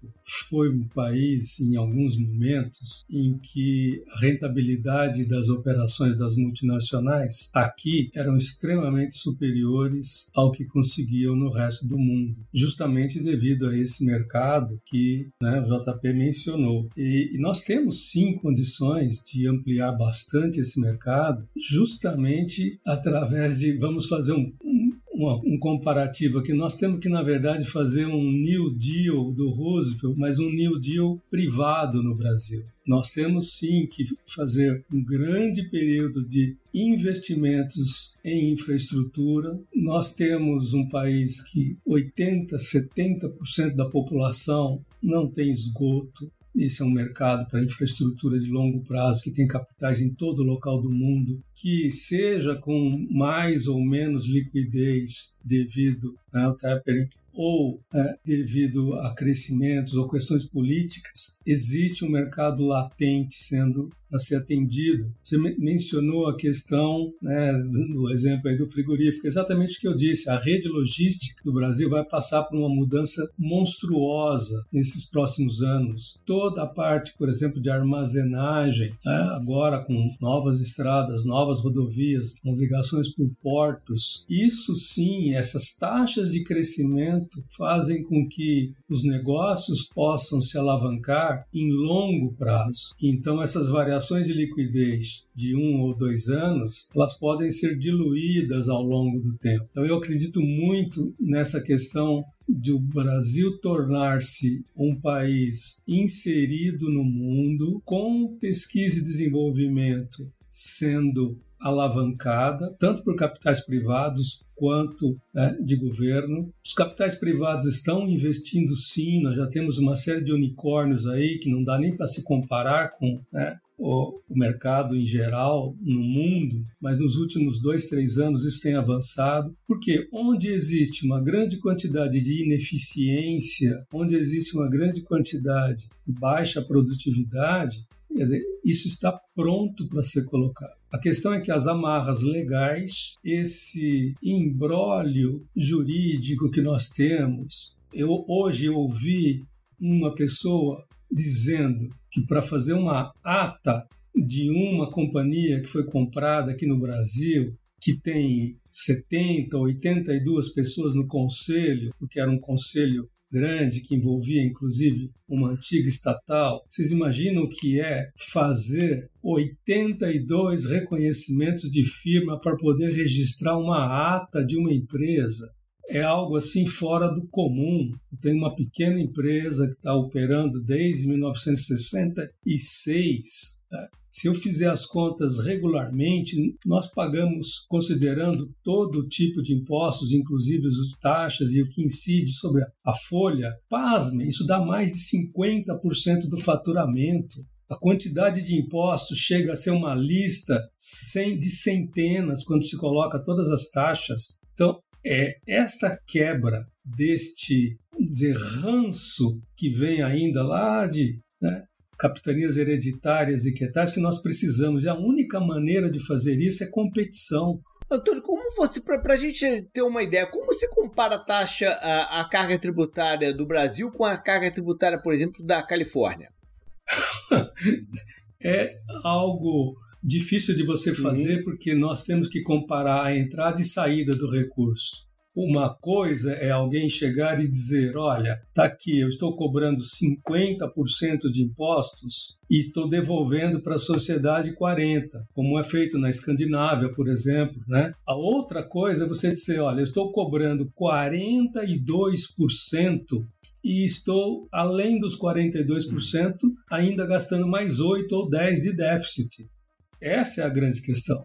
foi um país, em alguns momentos, em que a rentabilidade das operações das multinacionais aqui eram extremamente superiores ao que conseguiam no resto do mundo, justamente devido a esse mercado que né, o JP mencionou. E, e nós temos sim condições de ampliar bastante esse mercado, justamente através de vamos fazer um, um, um, comparativo aqui. Nós temos que, na verdade, fazer um New Deal do Roosevelt, mas um New Deal privado no Brasil. Nós temos sim que fazer um grande período de investimentos em infraestrutura. Nós temos um país que 80, 70% da população não tem esgoto. Esse é um mercado para infraestrutura de longo prazo que tem capitais em todo local do mundo, que seja com mais ou menos liquidez devido né, ao tapering ou é, devido a crescimentos ou questões políticas, existe um mercado latente sendo a ser atendido. Você mencionou a questão né, do exemplo aí do frigorífico, exatamente o que eu disse. A rede logística do Brasil vai passar por uma mudança monstruosa nesses próximos anos. Toda a parte, por exemplo, de armazenagem, né, agora com novas estradas, novas rodovias, navegações por portos, isso sim, essas taxas de crescimento fazem com que os negócios possam se alavancar em longo prazo. Então, essas variações de liquidez de um ou dois anos, elas podem ser diluídas ao longo do tempo. Então, eu acredito muito nessa questão de o Brasil tornar-se um país inserido no mundo com pesquisa e desenvolvimento sendo alavancada, tanto por capitais privados quanto né, de governo. Os capitais privados estão investindo sim, nós já temos uma série de unicórnios aí que não dá nem para se comparar com né, o, o, mercado em geral no mundo, mas nos últimos dois, três anos isso tem avançado, porque onde existe uma grande quantidade de ineficiência, onde existe uma grande quantidade de baixa produtividade, dizer, isso está pronto para ser colocado. A questão é que as amarras legais, esse imbróglio jurídico que nós temos, eu hoje ouvi uma pessoa dizendo que para fazer uma ata de uma companhia que foi comprada aqui no Brasil, que tem 70, 82 pessoas no conselho, porque era um conselho grande que envolvia inclusive uma antiga estatal. Vocês imaginam o que é fazer 82 reconhecimentos de firma para poder registrar uma ata de uma empresa? é algo assim fora do comum. Eu tenho uma pequena empresa que está operando desde 1966. Né? Se eu fizer as contas regularmente, nós pagamos, considerando todo tipo de impostos, inclusive as taxas e o que incide sobre a folha, pasmem, isso dá mais de 50% do faturamento. A quantidade de impostos chega a ser uma lista de centenas quando se coloca todas as taxas. Então, é esta quebra deste dizer, ranço que vem ainda lá de né, capitanias hereditárias e que tais que nós precisamos. E a única maneira de fazer isso é competição. Antônio, como você, para a gente ter uma ideia, como você compara a taxa, a, a carga tributária do Brasil com a carga tributária, por exemplo, da Califórnia? é algo difícil de você fazer porque nós temos que comparar a entrada e saída do recurso. Uma coisa é alguém chegar e dizer: olha, tá aqui, eu estou cobrando 50% de impostos e estou devolvendo para a sociedade 40%, como é feito na Escandinávia, por exemplo. Né? A outra coisa é você dizer: olha, eu estou cobrando 42% e estou, além dos 42%, ainda gastando mais 8 ou 10 de déficit. Essa é a grande questão.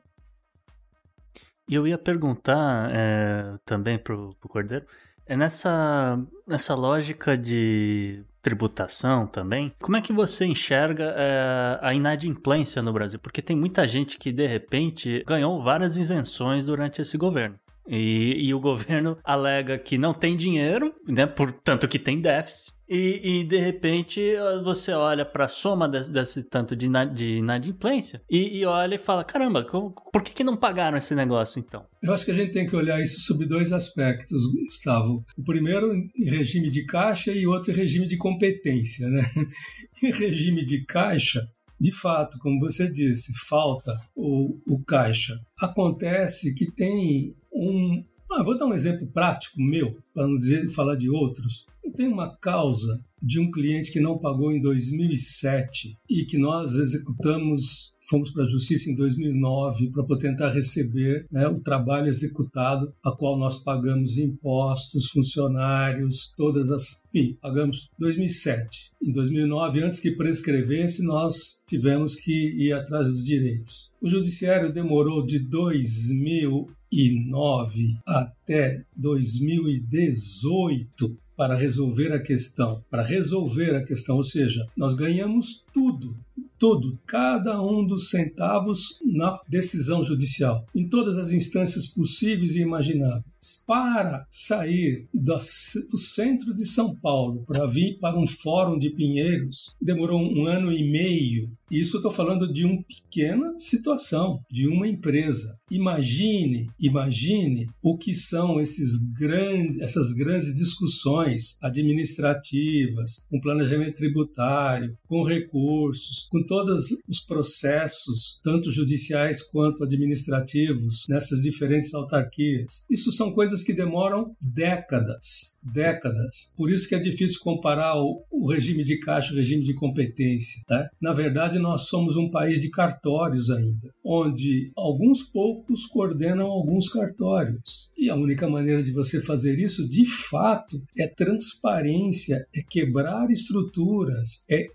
E eu ia perguntar é, também para o Cordeiro, é nessa, nessa lógica de tributação também, como é que você enxerga é, a inadimplência no Brasil? Porque tem muita gente que, de repente, ganhou várias isenções durante esse governo. E, e o governo alega que não tem dinheiro, né, portanto que tem déficit, E, e de repente você olha para a soma desse, desse, tanto de, de inadimplência e, e, olha e fala: caramba, por que, que não pagaram esse negócio então? Eu acho que a gente tem que olhar isso sob dois aspectos, Gustavo. O primeiro em regime de caixa e outro em regime de competência. Né? Em regime de caixa, de fato, como você disse, falta o, o caixa. Acontece que tem um. Ah, vou dar um exemplo prático meu, para não dizer falar de outros. Tem uma causa de um cliente que não pagou em 2007 e que nós executamos, fomos para a justiça em 2009 para tentar receber né, o trabalho executado, a qual nós pagamos impostos, funcionários, todas as. Enfim, pagamos 2007. Em 2009, antes que prescrevesse, nós tivemos que ir atrás dos direitos. O judiciário demorou de 2009 até 2018 para resolver a questão, para resolver a questão, ou seja, nós ganhamos tudo todo, cada um dos centavos na decisão judicial, em todas as instâncias possíveis e imagináveis. Para sair do, centro de São Paulo para vir para um fórum de Pinheiros, demorou um ano e meio. Isso eu estou falando de uma pequena situação, de uma empresa. Imagine, imagine o que são esses grandes, essas grandes discussões administrativas, com planejamento tributário, com recursos, com todos os processos, tanto judiciais quanto administrativos, nessas diferentes autarquias. Isso são coisas que demoram décadas, décadas. Por isso que é difícil comparar o, o regime de caixa e o regime de competência. Né? Na verdade, nós somos um país de cartórios ainda, onde alguns poucos coordenam alguns cartórios. E a única maneira de você fazer isso, de fato, é transparência, é quebrar estruturas, é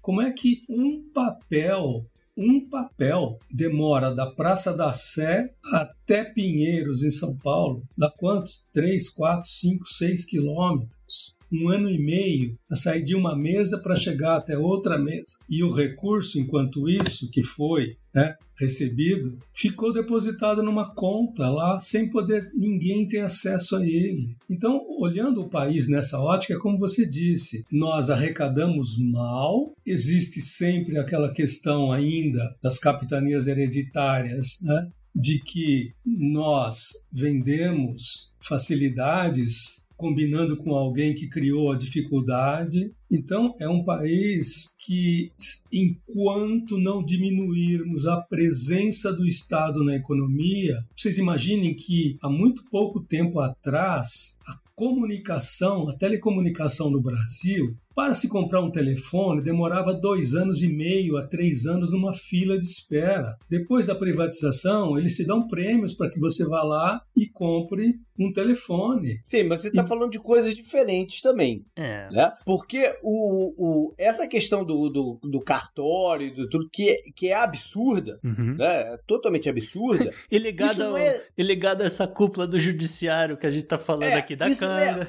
como é que um papel um papel demora da Praça da Sé até Pinheiros, em São Paulo, dá quantos? 3, 4, 5, 6 quilômetros um ano e meio a sair de uma mesa para chegar até outra mesa. E o recurso, enquanto isso, que foi né, recebido, ficou depositado numa conta lá sem poder ninguém ter acesso a ele. Então, olhando o país nessa ótica, como você disse, nós arrecadamos mal, existe sempre aquela questão ainda das capitanias hereditárias, né? de que nós vendemos facilidades combinando com alguém que criou a dificuldade. Então, é um país que, enquanto não diminuirmos a presença do Estado na economia, vocês imaginem que há muito pouco tempo atrás, a comunicação, a telecomunicação no Brasil, para se comprar um telefone, demorava dois anos e meio a três anos numa fila de espera. Depois da privatização, eles te dão prêmios para que você vá lá e compre um telefone. Sim, mas você está e... falando de coisas diferentes também. É. Né? Porque o, o, essa questão do, do, do cartório, do tudo, que, é, que é absurda, uhum. né? É totalmente absurda. e, ligada ao, é... e ligada a essa cúpula do judiciário que a gente está falando é, aqui da Câmara.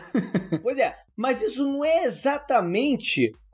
É... pois é, mas isso não é exatamente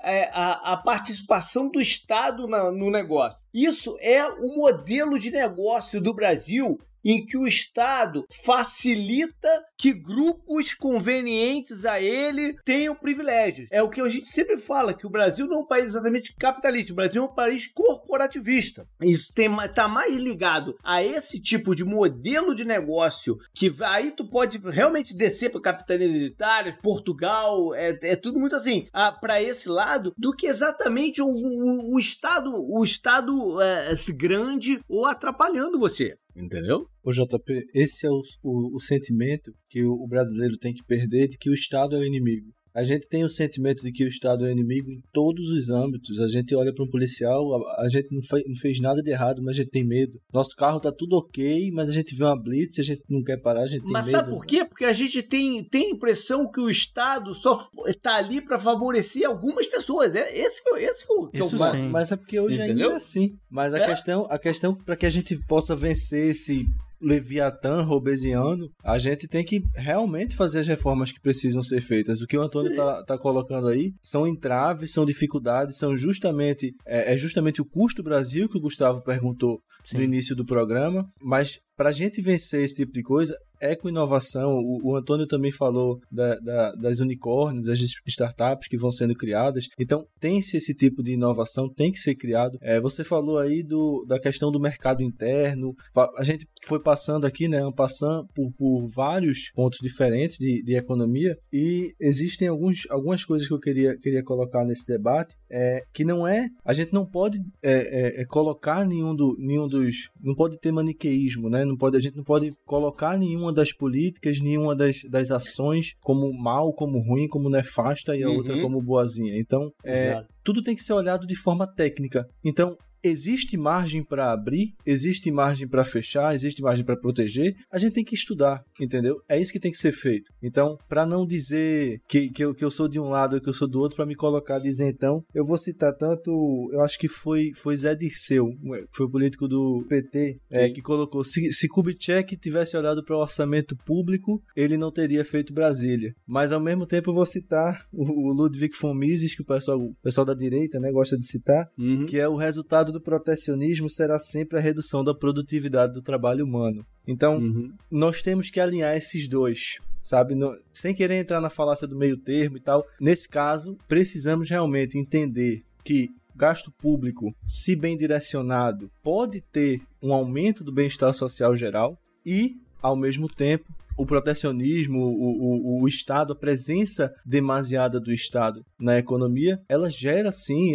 é, a, a, participação do Estado na, no negócio. Isso é o modelo de negócio do Brasil em que o Estado facilita que grupos convenientes a ele tenham privilégios. É o que a gente sempre fala, que o Brasil não é um país exatamente capitalista, o Brasil é um país corporativista. Isso está mais ligado a esse tipo de modelo de negócio que aí tu pode realmente descer para capitania hereditária, Portugal, é, é, tudo muito assim, para esse lado, do que exatamente o, o, o Estado, o Estado é, grande ou atrapalhando você. Entendeu? O JP, esse é o, o, o sentimento que o brasileiro tem que perder de que o Estado é o inimigo. A gente tem o sentimento de que o Estado é inimigo em todos os âmbitos. A gente olha para um policial, a, a gente não, fez, não fez nada de errado, mas a gente tem medo. Nosso carro tá tudo ok, mas a gente vê uma blitz, a gente não quer parar, a gente tem mas medo. Mas sabe por quê? Porque a gente tem, tem a impressão que o Estado só tá ali para favorecer algumas pessoas. É esse, esse que, que Isso é o... Mas é porque hoje Entendeu? ainda é assim. Mas a é? questão, a questão para que a gente possa vencer esse Leviatã robesiano, a gente tem que realmente fazer as reformas que precisam ser feitas. O que o Antônio está tá colocando aí são entraves, são dificuldades, são justamente é, é justamente o custo Brasil que o Gustavo perguntou Sim. no início do programa, mas para a gente vencer esse tipo de coisa, eco-inovação. O, o, Antônio também falou da, da, das unicórnios, das startups que vão sendo criadas. Então, tem-se esse tipo de inovação, tem que ser criado. É, você falou aí do, da questão do mercado interno. A gente foi passando aqui, né, passando por, por vários pontos diferentes de, de economia e existem alguns, algumas coisas que eu queria, queria colocar nesse debate é, que não é a gente não pode é, é, é, colocar nenhum, do, nenhum dos não pode ter maniqueísmo né? Não pode a gente não pode colocar nenhuma das políticas nenhuma das, das ações como mal como ruim como nefasta e a uhum. outra como boazinha. Então é, tudo tem que ser olhado de forma técnica. Então existe margem para abrir, existe margem para fechar, existe margem para proteger, a gente tem que estudar, entendeu? É isso que tem que ser feito. Então, para não dizer que, que, eu, que eu sou de um lado ou que eu sou do outro, para me colocar dizer então, eu vou citar tanto, eu acho que foi, foi Zé Dirceu, foi o político do PT, é, que colocou: se, se Kubitschek tivesse olhado para o orçamento público, ele não teria feito Brasília. Mas ao mesmo tempo, eu vou citar o, o Ludwig von Mises, que o pessoal, o pessoal da direita né, gosta de citar, uhum. que é o resultado do protecionismo será sempre a redução da produtividade do trabalho humano. Então, uhum. nós temos que alinhar esses dois sabe? No, sem querer entrar na falácia do meio termo e tal. Nesse caso, precisamos realmente entender que gasto público, se bem direcionado, pode ter um aumento do bem-estar social geral e, ao mesmo tempo, o protecionismo, o, o, o, Estado, a presença demasiada do Estado na economia, ela gera, sim,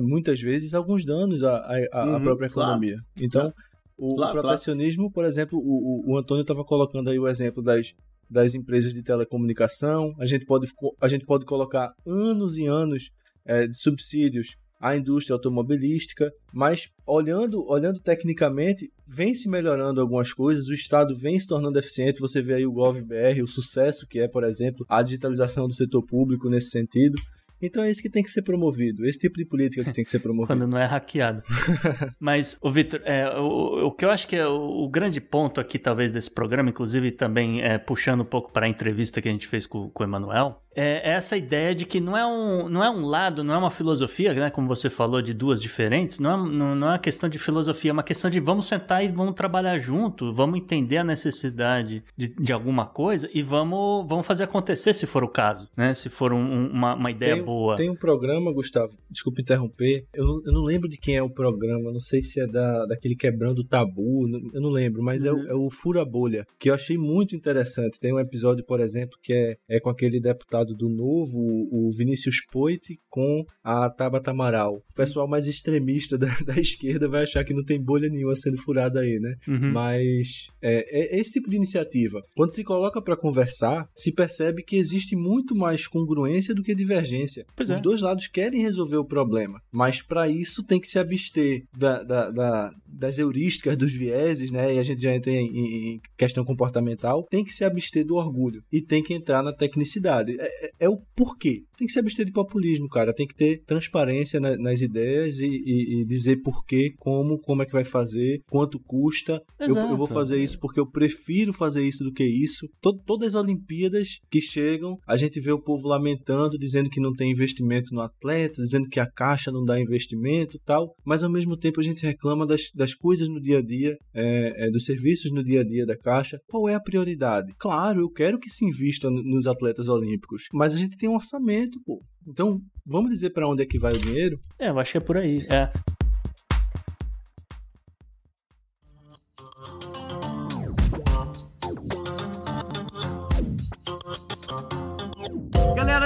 muitas vezes, alguns danos à, à, uhum, própria economia. Claro. Então, o, claro, protecionismo, por exemplo, o, o Antônio estava colocando aí o exemplo das, das empresas de telecomunicação, a gente pode, a gente pode colocar anos e anos é, de subsídios à indústria automobilística, mas olhando, olhando tecnicamente, vem se melhorando algumas coisas, o Estado vem se tornando eficiente, você vê aí o GovBR, o sucesso que é, por exemplo, a digitalização do setor público nesse sentido. Então é isso que tem que ser promovido, esse tipo de política que tem que ser promovido. Quando não é hackeado. Mas, o Vitor, é, o, o, que eu acho que é o, o, grande ponto aqui, talvez, desse programa, inclusive também é, puxando um pouco para a entrevista que a gente fez com, com o Emanuel, é essa ideia de que não é um, não é um lado, não é uma filosofia, né? Como você falou, de duas diferentes, não é, não, não é uma questão de filosofia, é uma questão de vamos sentar e vamos trabalhar junto, vamos entender a necessidade de, de alguma coisa e vamos, vamos fazer acontecer se for o caso, né? Se for um, uma, uma ideia tem, boa. Tem um programa, Gustavo, desculpa interromper, eu não, eu não lembro de quem é o programa, não sei se é da, daquele Quebrando Tabu, eu não lembro, mas uhum. é, o, é o Fura Bolha, que eu achei muito interessante. Tem um episódio, por exemplo, que é, é com aquele deputado lado do novo, o Vinícius Poit com a Tabata Amaral. O pessoal mais extremista da, da, esquerda vai achar que não tem bolha nenhuma sendo furada aí, né? Uhum. Mas é, é, esse tipo de iniciativa, quando se coloca para conversar, se percebe que existe muito mais congruência do que divergência. Pois Os é. dois lados querem resolver o problema, mas para isso tem que se abster da, da, da, das heurísticas, dos vieses, né? E a gente já entra em, em questão comportamental. Tem que se abster do orgulho e tem que entrar na tecnicidade. É, é, o porquê. Tem que se abster de populismo, cara. Tem que ter transparência na, nas ideias e, e, e, dizer porquê, como, como é que vai fazer, quanto custa. Eu, eu, vou fazer isso porque eu prefiro fazer isso do que isso. Todo, todas as Olimpíadas que chegam, a gente vê o povo lamentando, dizendo que não tem investimento no atleta, dizendo que a caixa não dá investimento tal. Mas ao mesmo tempo a gente reclama das, das coisas no dia a dia, é, é, dos serviços no dia a dia da caixa. Qual é a prioridade? Claro, eu quero que se invista nos atletas olímpicos mas a gente tem um orçamento, pô. Então, vamos dizer para onde é que vai o dinheiro? É, eu acho que é por aí. É.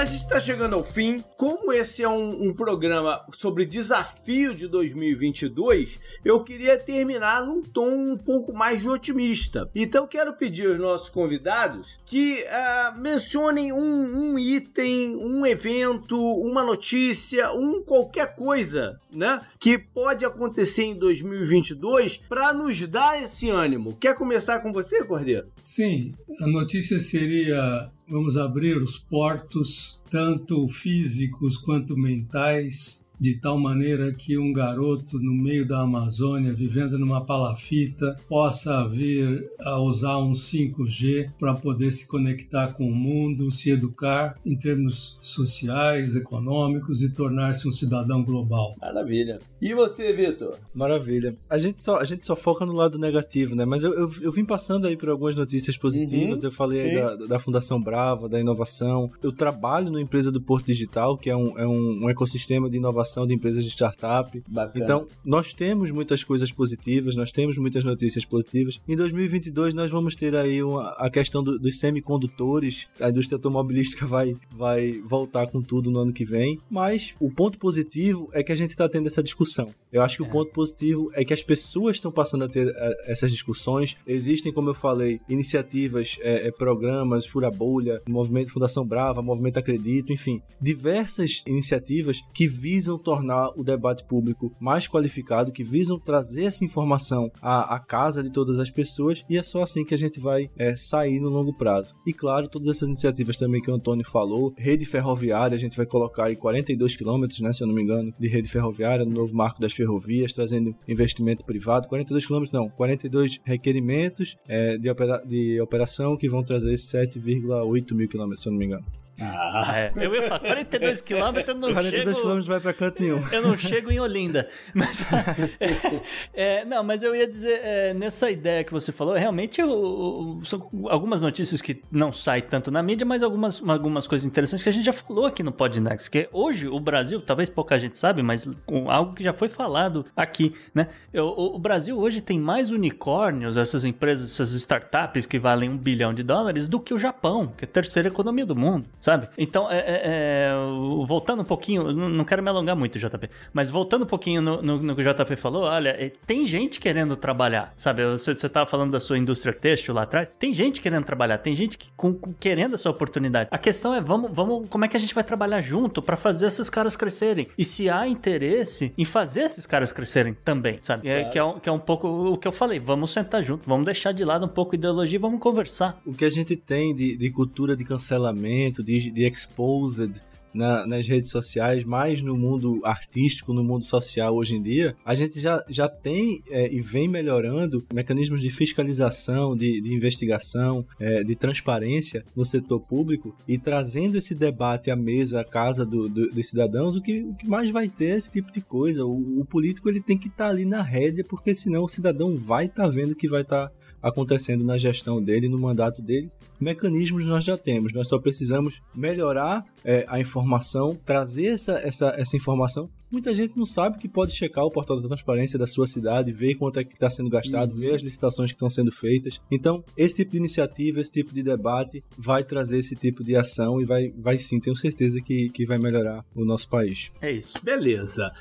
gente está chegando ao fim. Como esse é um, um, programa sobre desafio de 2022, eu queria terminar num tom um pouco mais de otimista. Então, quero pedir aos nossos convidados que uh, mencionem um, um, item, um evento, uma notícia, um qualquer coisa, né, que pode acontecer em 2022 para nos dar esse ânimo. Quer começar com você, Cordeiro? Sim, a notícia seria vamos abrir os portos, tanto físicos quanto mentais, de tal maneira que um garoto no meio da Amazônia, vivendo numa palafita, possa vir a usar um 5G para poder se conectar com o mundo, se educar em termos sociais, econômicos e tornar-se um cidadão global. Maravilha. E você, Vitor? Maravilha. A gente, só, a gente só foca no lado negativo, né? Mas eu, eu, eu vim passando aí por algumas notícias positivas. Uhum, eu falei aí da, da Fundação Brava, da inovação. Eu trabalho numa empresa do Porto Digital, que é um, é um, um ecossistema de inovação de empresas de startup. Bacana. Então, nós temos muitas coisas positivas, nós temos muitas notícias positivas. Em 2022, nós vamos ter aí uma, a questão do, dos semicondutores. A indústria automobilística vai, vai voltar com tudo no ano que vem. Mas o ponto positivo é que a gente está tendo essa discussão. Eu acho que é. o ponto positivo é que as pessoas estão passando a ter a, essas discussões. Existem, como eu falei, iniciativas, é, é, programas, Fura Bolha, Movimento Fundação Brava, Movimento Acredito, enfim, diversas iniciativas que visam tornar o debate público mais qualificado, que visam trazer essa informação à, à casa de todas as pessoas e é só assim que a gente vai é, sair no longo prazo. E claro, todas essas iniciativas também que o Antônio falou, rede ferroviária, a gente vai colocar aí 42 quilômetros, né, se eu não me engano, de rede ferroviária no novo marco das ferrovias, trazendo investimento privado, 42 quilômetros não, 42 requerimentos é, de, opera de operação que vão trazer 7,8 mil quilômetros, se eu não me engano. Ah, é. Eu ia falar, 42 quilômetros eu não 42 chego... quilômetros vai pra canto nenhum. Eu não chego em Olinda. Mas, é, não, mas eu ia dizer, é, nessa ideia que você falou, realmente eu, são algumas notícias que não saem tanto na mídia, mas algumas, algumas coisas interessantes que a gente já falou aqui no Podnext, que hoje o Brasil, talvez pouca gente sabe, mas algo que já foi falado aqui, né? O, o Brasil hoje tem mais unicórnios, essas empresas, essas startups que valem um bilhão de dólares, do que o Japão, que é a terceira economia do mundo sabe? Então, é, é, é, voltando um pouquinho, não quero me alongar muito, JP, mas voltando um pouquinho no, no, no que o JP falou, olha, tem gente querendo trabalhar, sabe? Você, você tava falando da sua indústria têxtil lá atrás, tem gente querendo trabalhar, tem gente que, com, com, querendo essa oportunidade. A questão é, vamos, vamos, como é que a gente vai trabalhar junto para fazer esses caras crescerem? E se há interesse em fazer esses caras crescerem também, sabe? É, claro. que, é um, que é um pouco o que eu falei, vamos sentar junto, vamos deixar de lado um pouco ideologia e vamos conversar. O que a gente tem de, de cultura de cancelamento, de de, exposed na, nas redes sociais, mais no mundo artístico, no mundo social hoje em dia, a gente já, já tem é, e vem melhorando mecanismos de fiscalização, de, de investigação, é, de transparência no setor público e trazendo esse debate à mesa, à casa do, do, dos cidadãos, o que, o que mais vai ter é esse tipo de coisa. O, o político ele tem que estar tá ali na rédea, porque senão o cidadão vai estar tá vendo que vai estar tá acontecendo na gestão dele, no mandato dele. Mecanismos nós já temos, nós só precisamos melhorar é, a informação, trazer essa, essa, essa informação. Muita gente não sabe que pode checar o portal da transparência da sua cidade, ver quanto é que está sendo gastado, uhum. ver as licitações que estão sendo feitas. Então, esse tipo de iniciativa, esse tipo de debate vai trazer esse tipo de ação e vai, vai sim, tenho certeza que, que vai melhorar o nosso país. É isso. Beleza.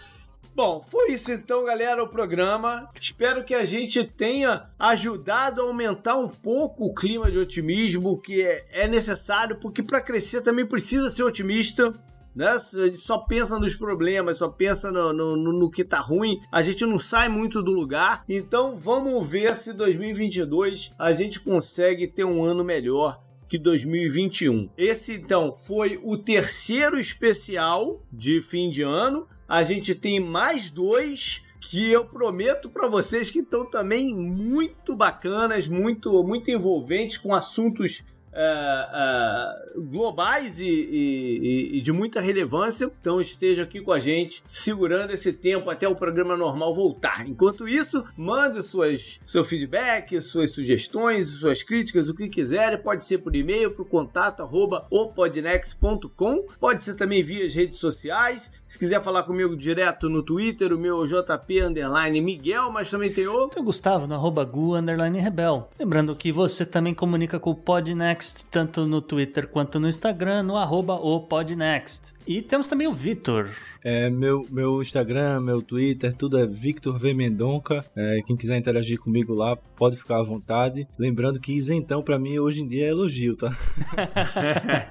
Bom, foi isso então, galera, o programa. Espero que a gente tenha ajudado a aumentar um pouco o clima de otimismo que é, é necessário, porque para crescer também precisa ser otimista. Né? Só pensa nos problemas, só pensa no, no, no, que tá ruim, a gente não sai muito do lugar. Então vamos ver se 2022 a gente consegue ter um ano melhor que 2021. Esse então foi o terceiro especial de fim de ano a gente tem mais dois que eu prometo para vocês que estão também muito bacanas, muito muito envolventes com assuntos uh, uh, globais e, e, e, de muita relevância. Então esteja aqui com a gente, segurando esse tempo até o programa normal voltar. Enquanto isso, mande suas, seu feedback, suas sugestões, suas críticas, o que quiser. Pode ser por e-mail, para o contato arroba opodnex.com. Pode ser também via as redes sociais. Se quiser falar comigo direto no Twitter, o meu JP underline Miguel, mas também tem outro. Tem o Gustavo no arroba Gu underline Rebel. Lembrando que você também comunica com o Podnext Podnext, tanto no Twitter quanto no Instagram, no arroba o Podnext. E temos também o Vitor. É, meu, meu Instagram, meu Twitter, tudo é Victor V Mendonca. É, quem quiser interagir comigo lá, pode ficar à vontade. Lembrando que isentão para mim hoje em dia é elogio, tá?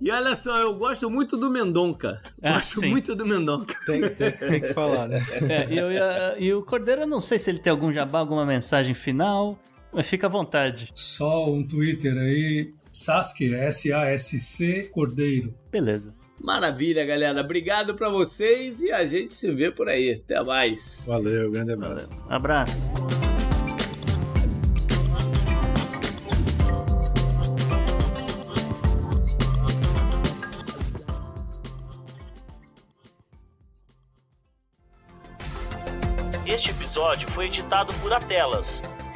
E olha só, eu gosto muito do Mendonca. Ah, gosto sim. muito do Mendonca. Tem, tem, tem que falar, né? É, e, eu, e, o Cordeiro, eu não sei se ele tem algum jabá, alguma mensagem final. Mas fica à vontade. Só um Twitter aí, Sasuke, S-A-S-C Cordeiro. Beleza. Maravilha, galera. Obrigado para vocês e a gente se vê por aí. Até mais. Valeu, grande abraço. Valeu. Abraço. Este episódio foi editado por Atelas,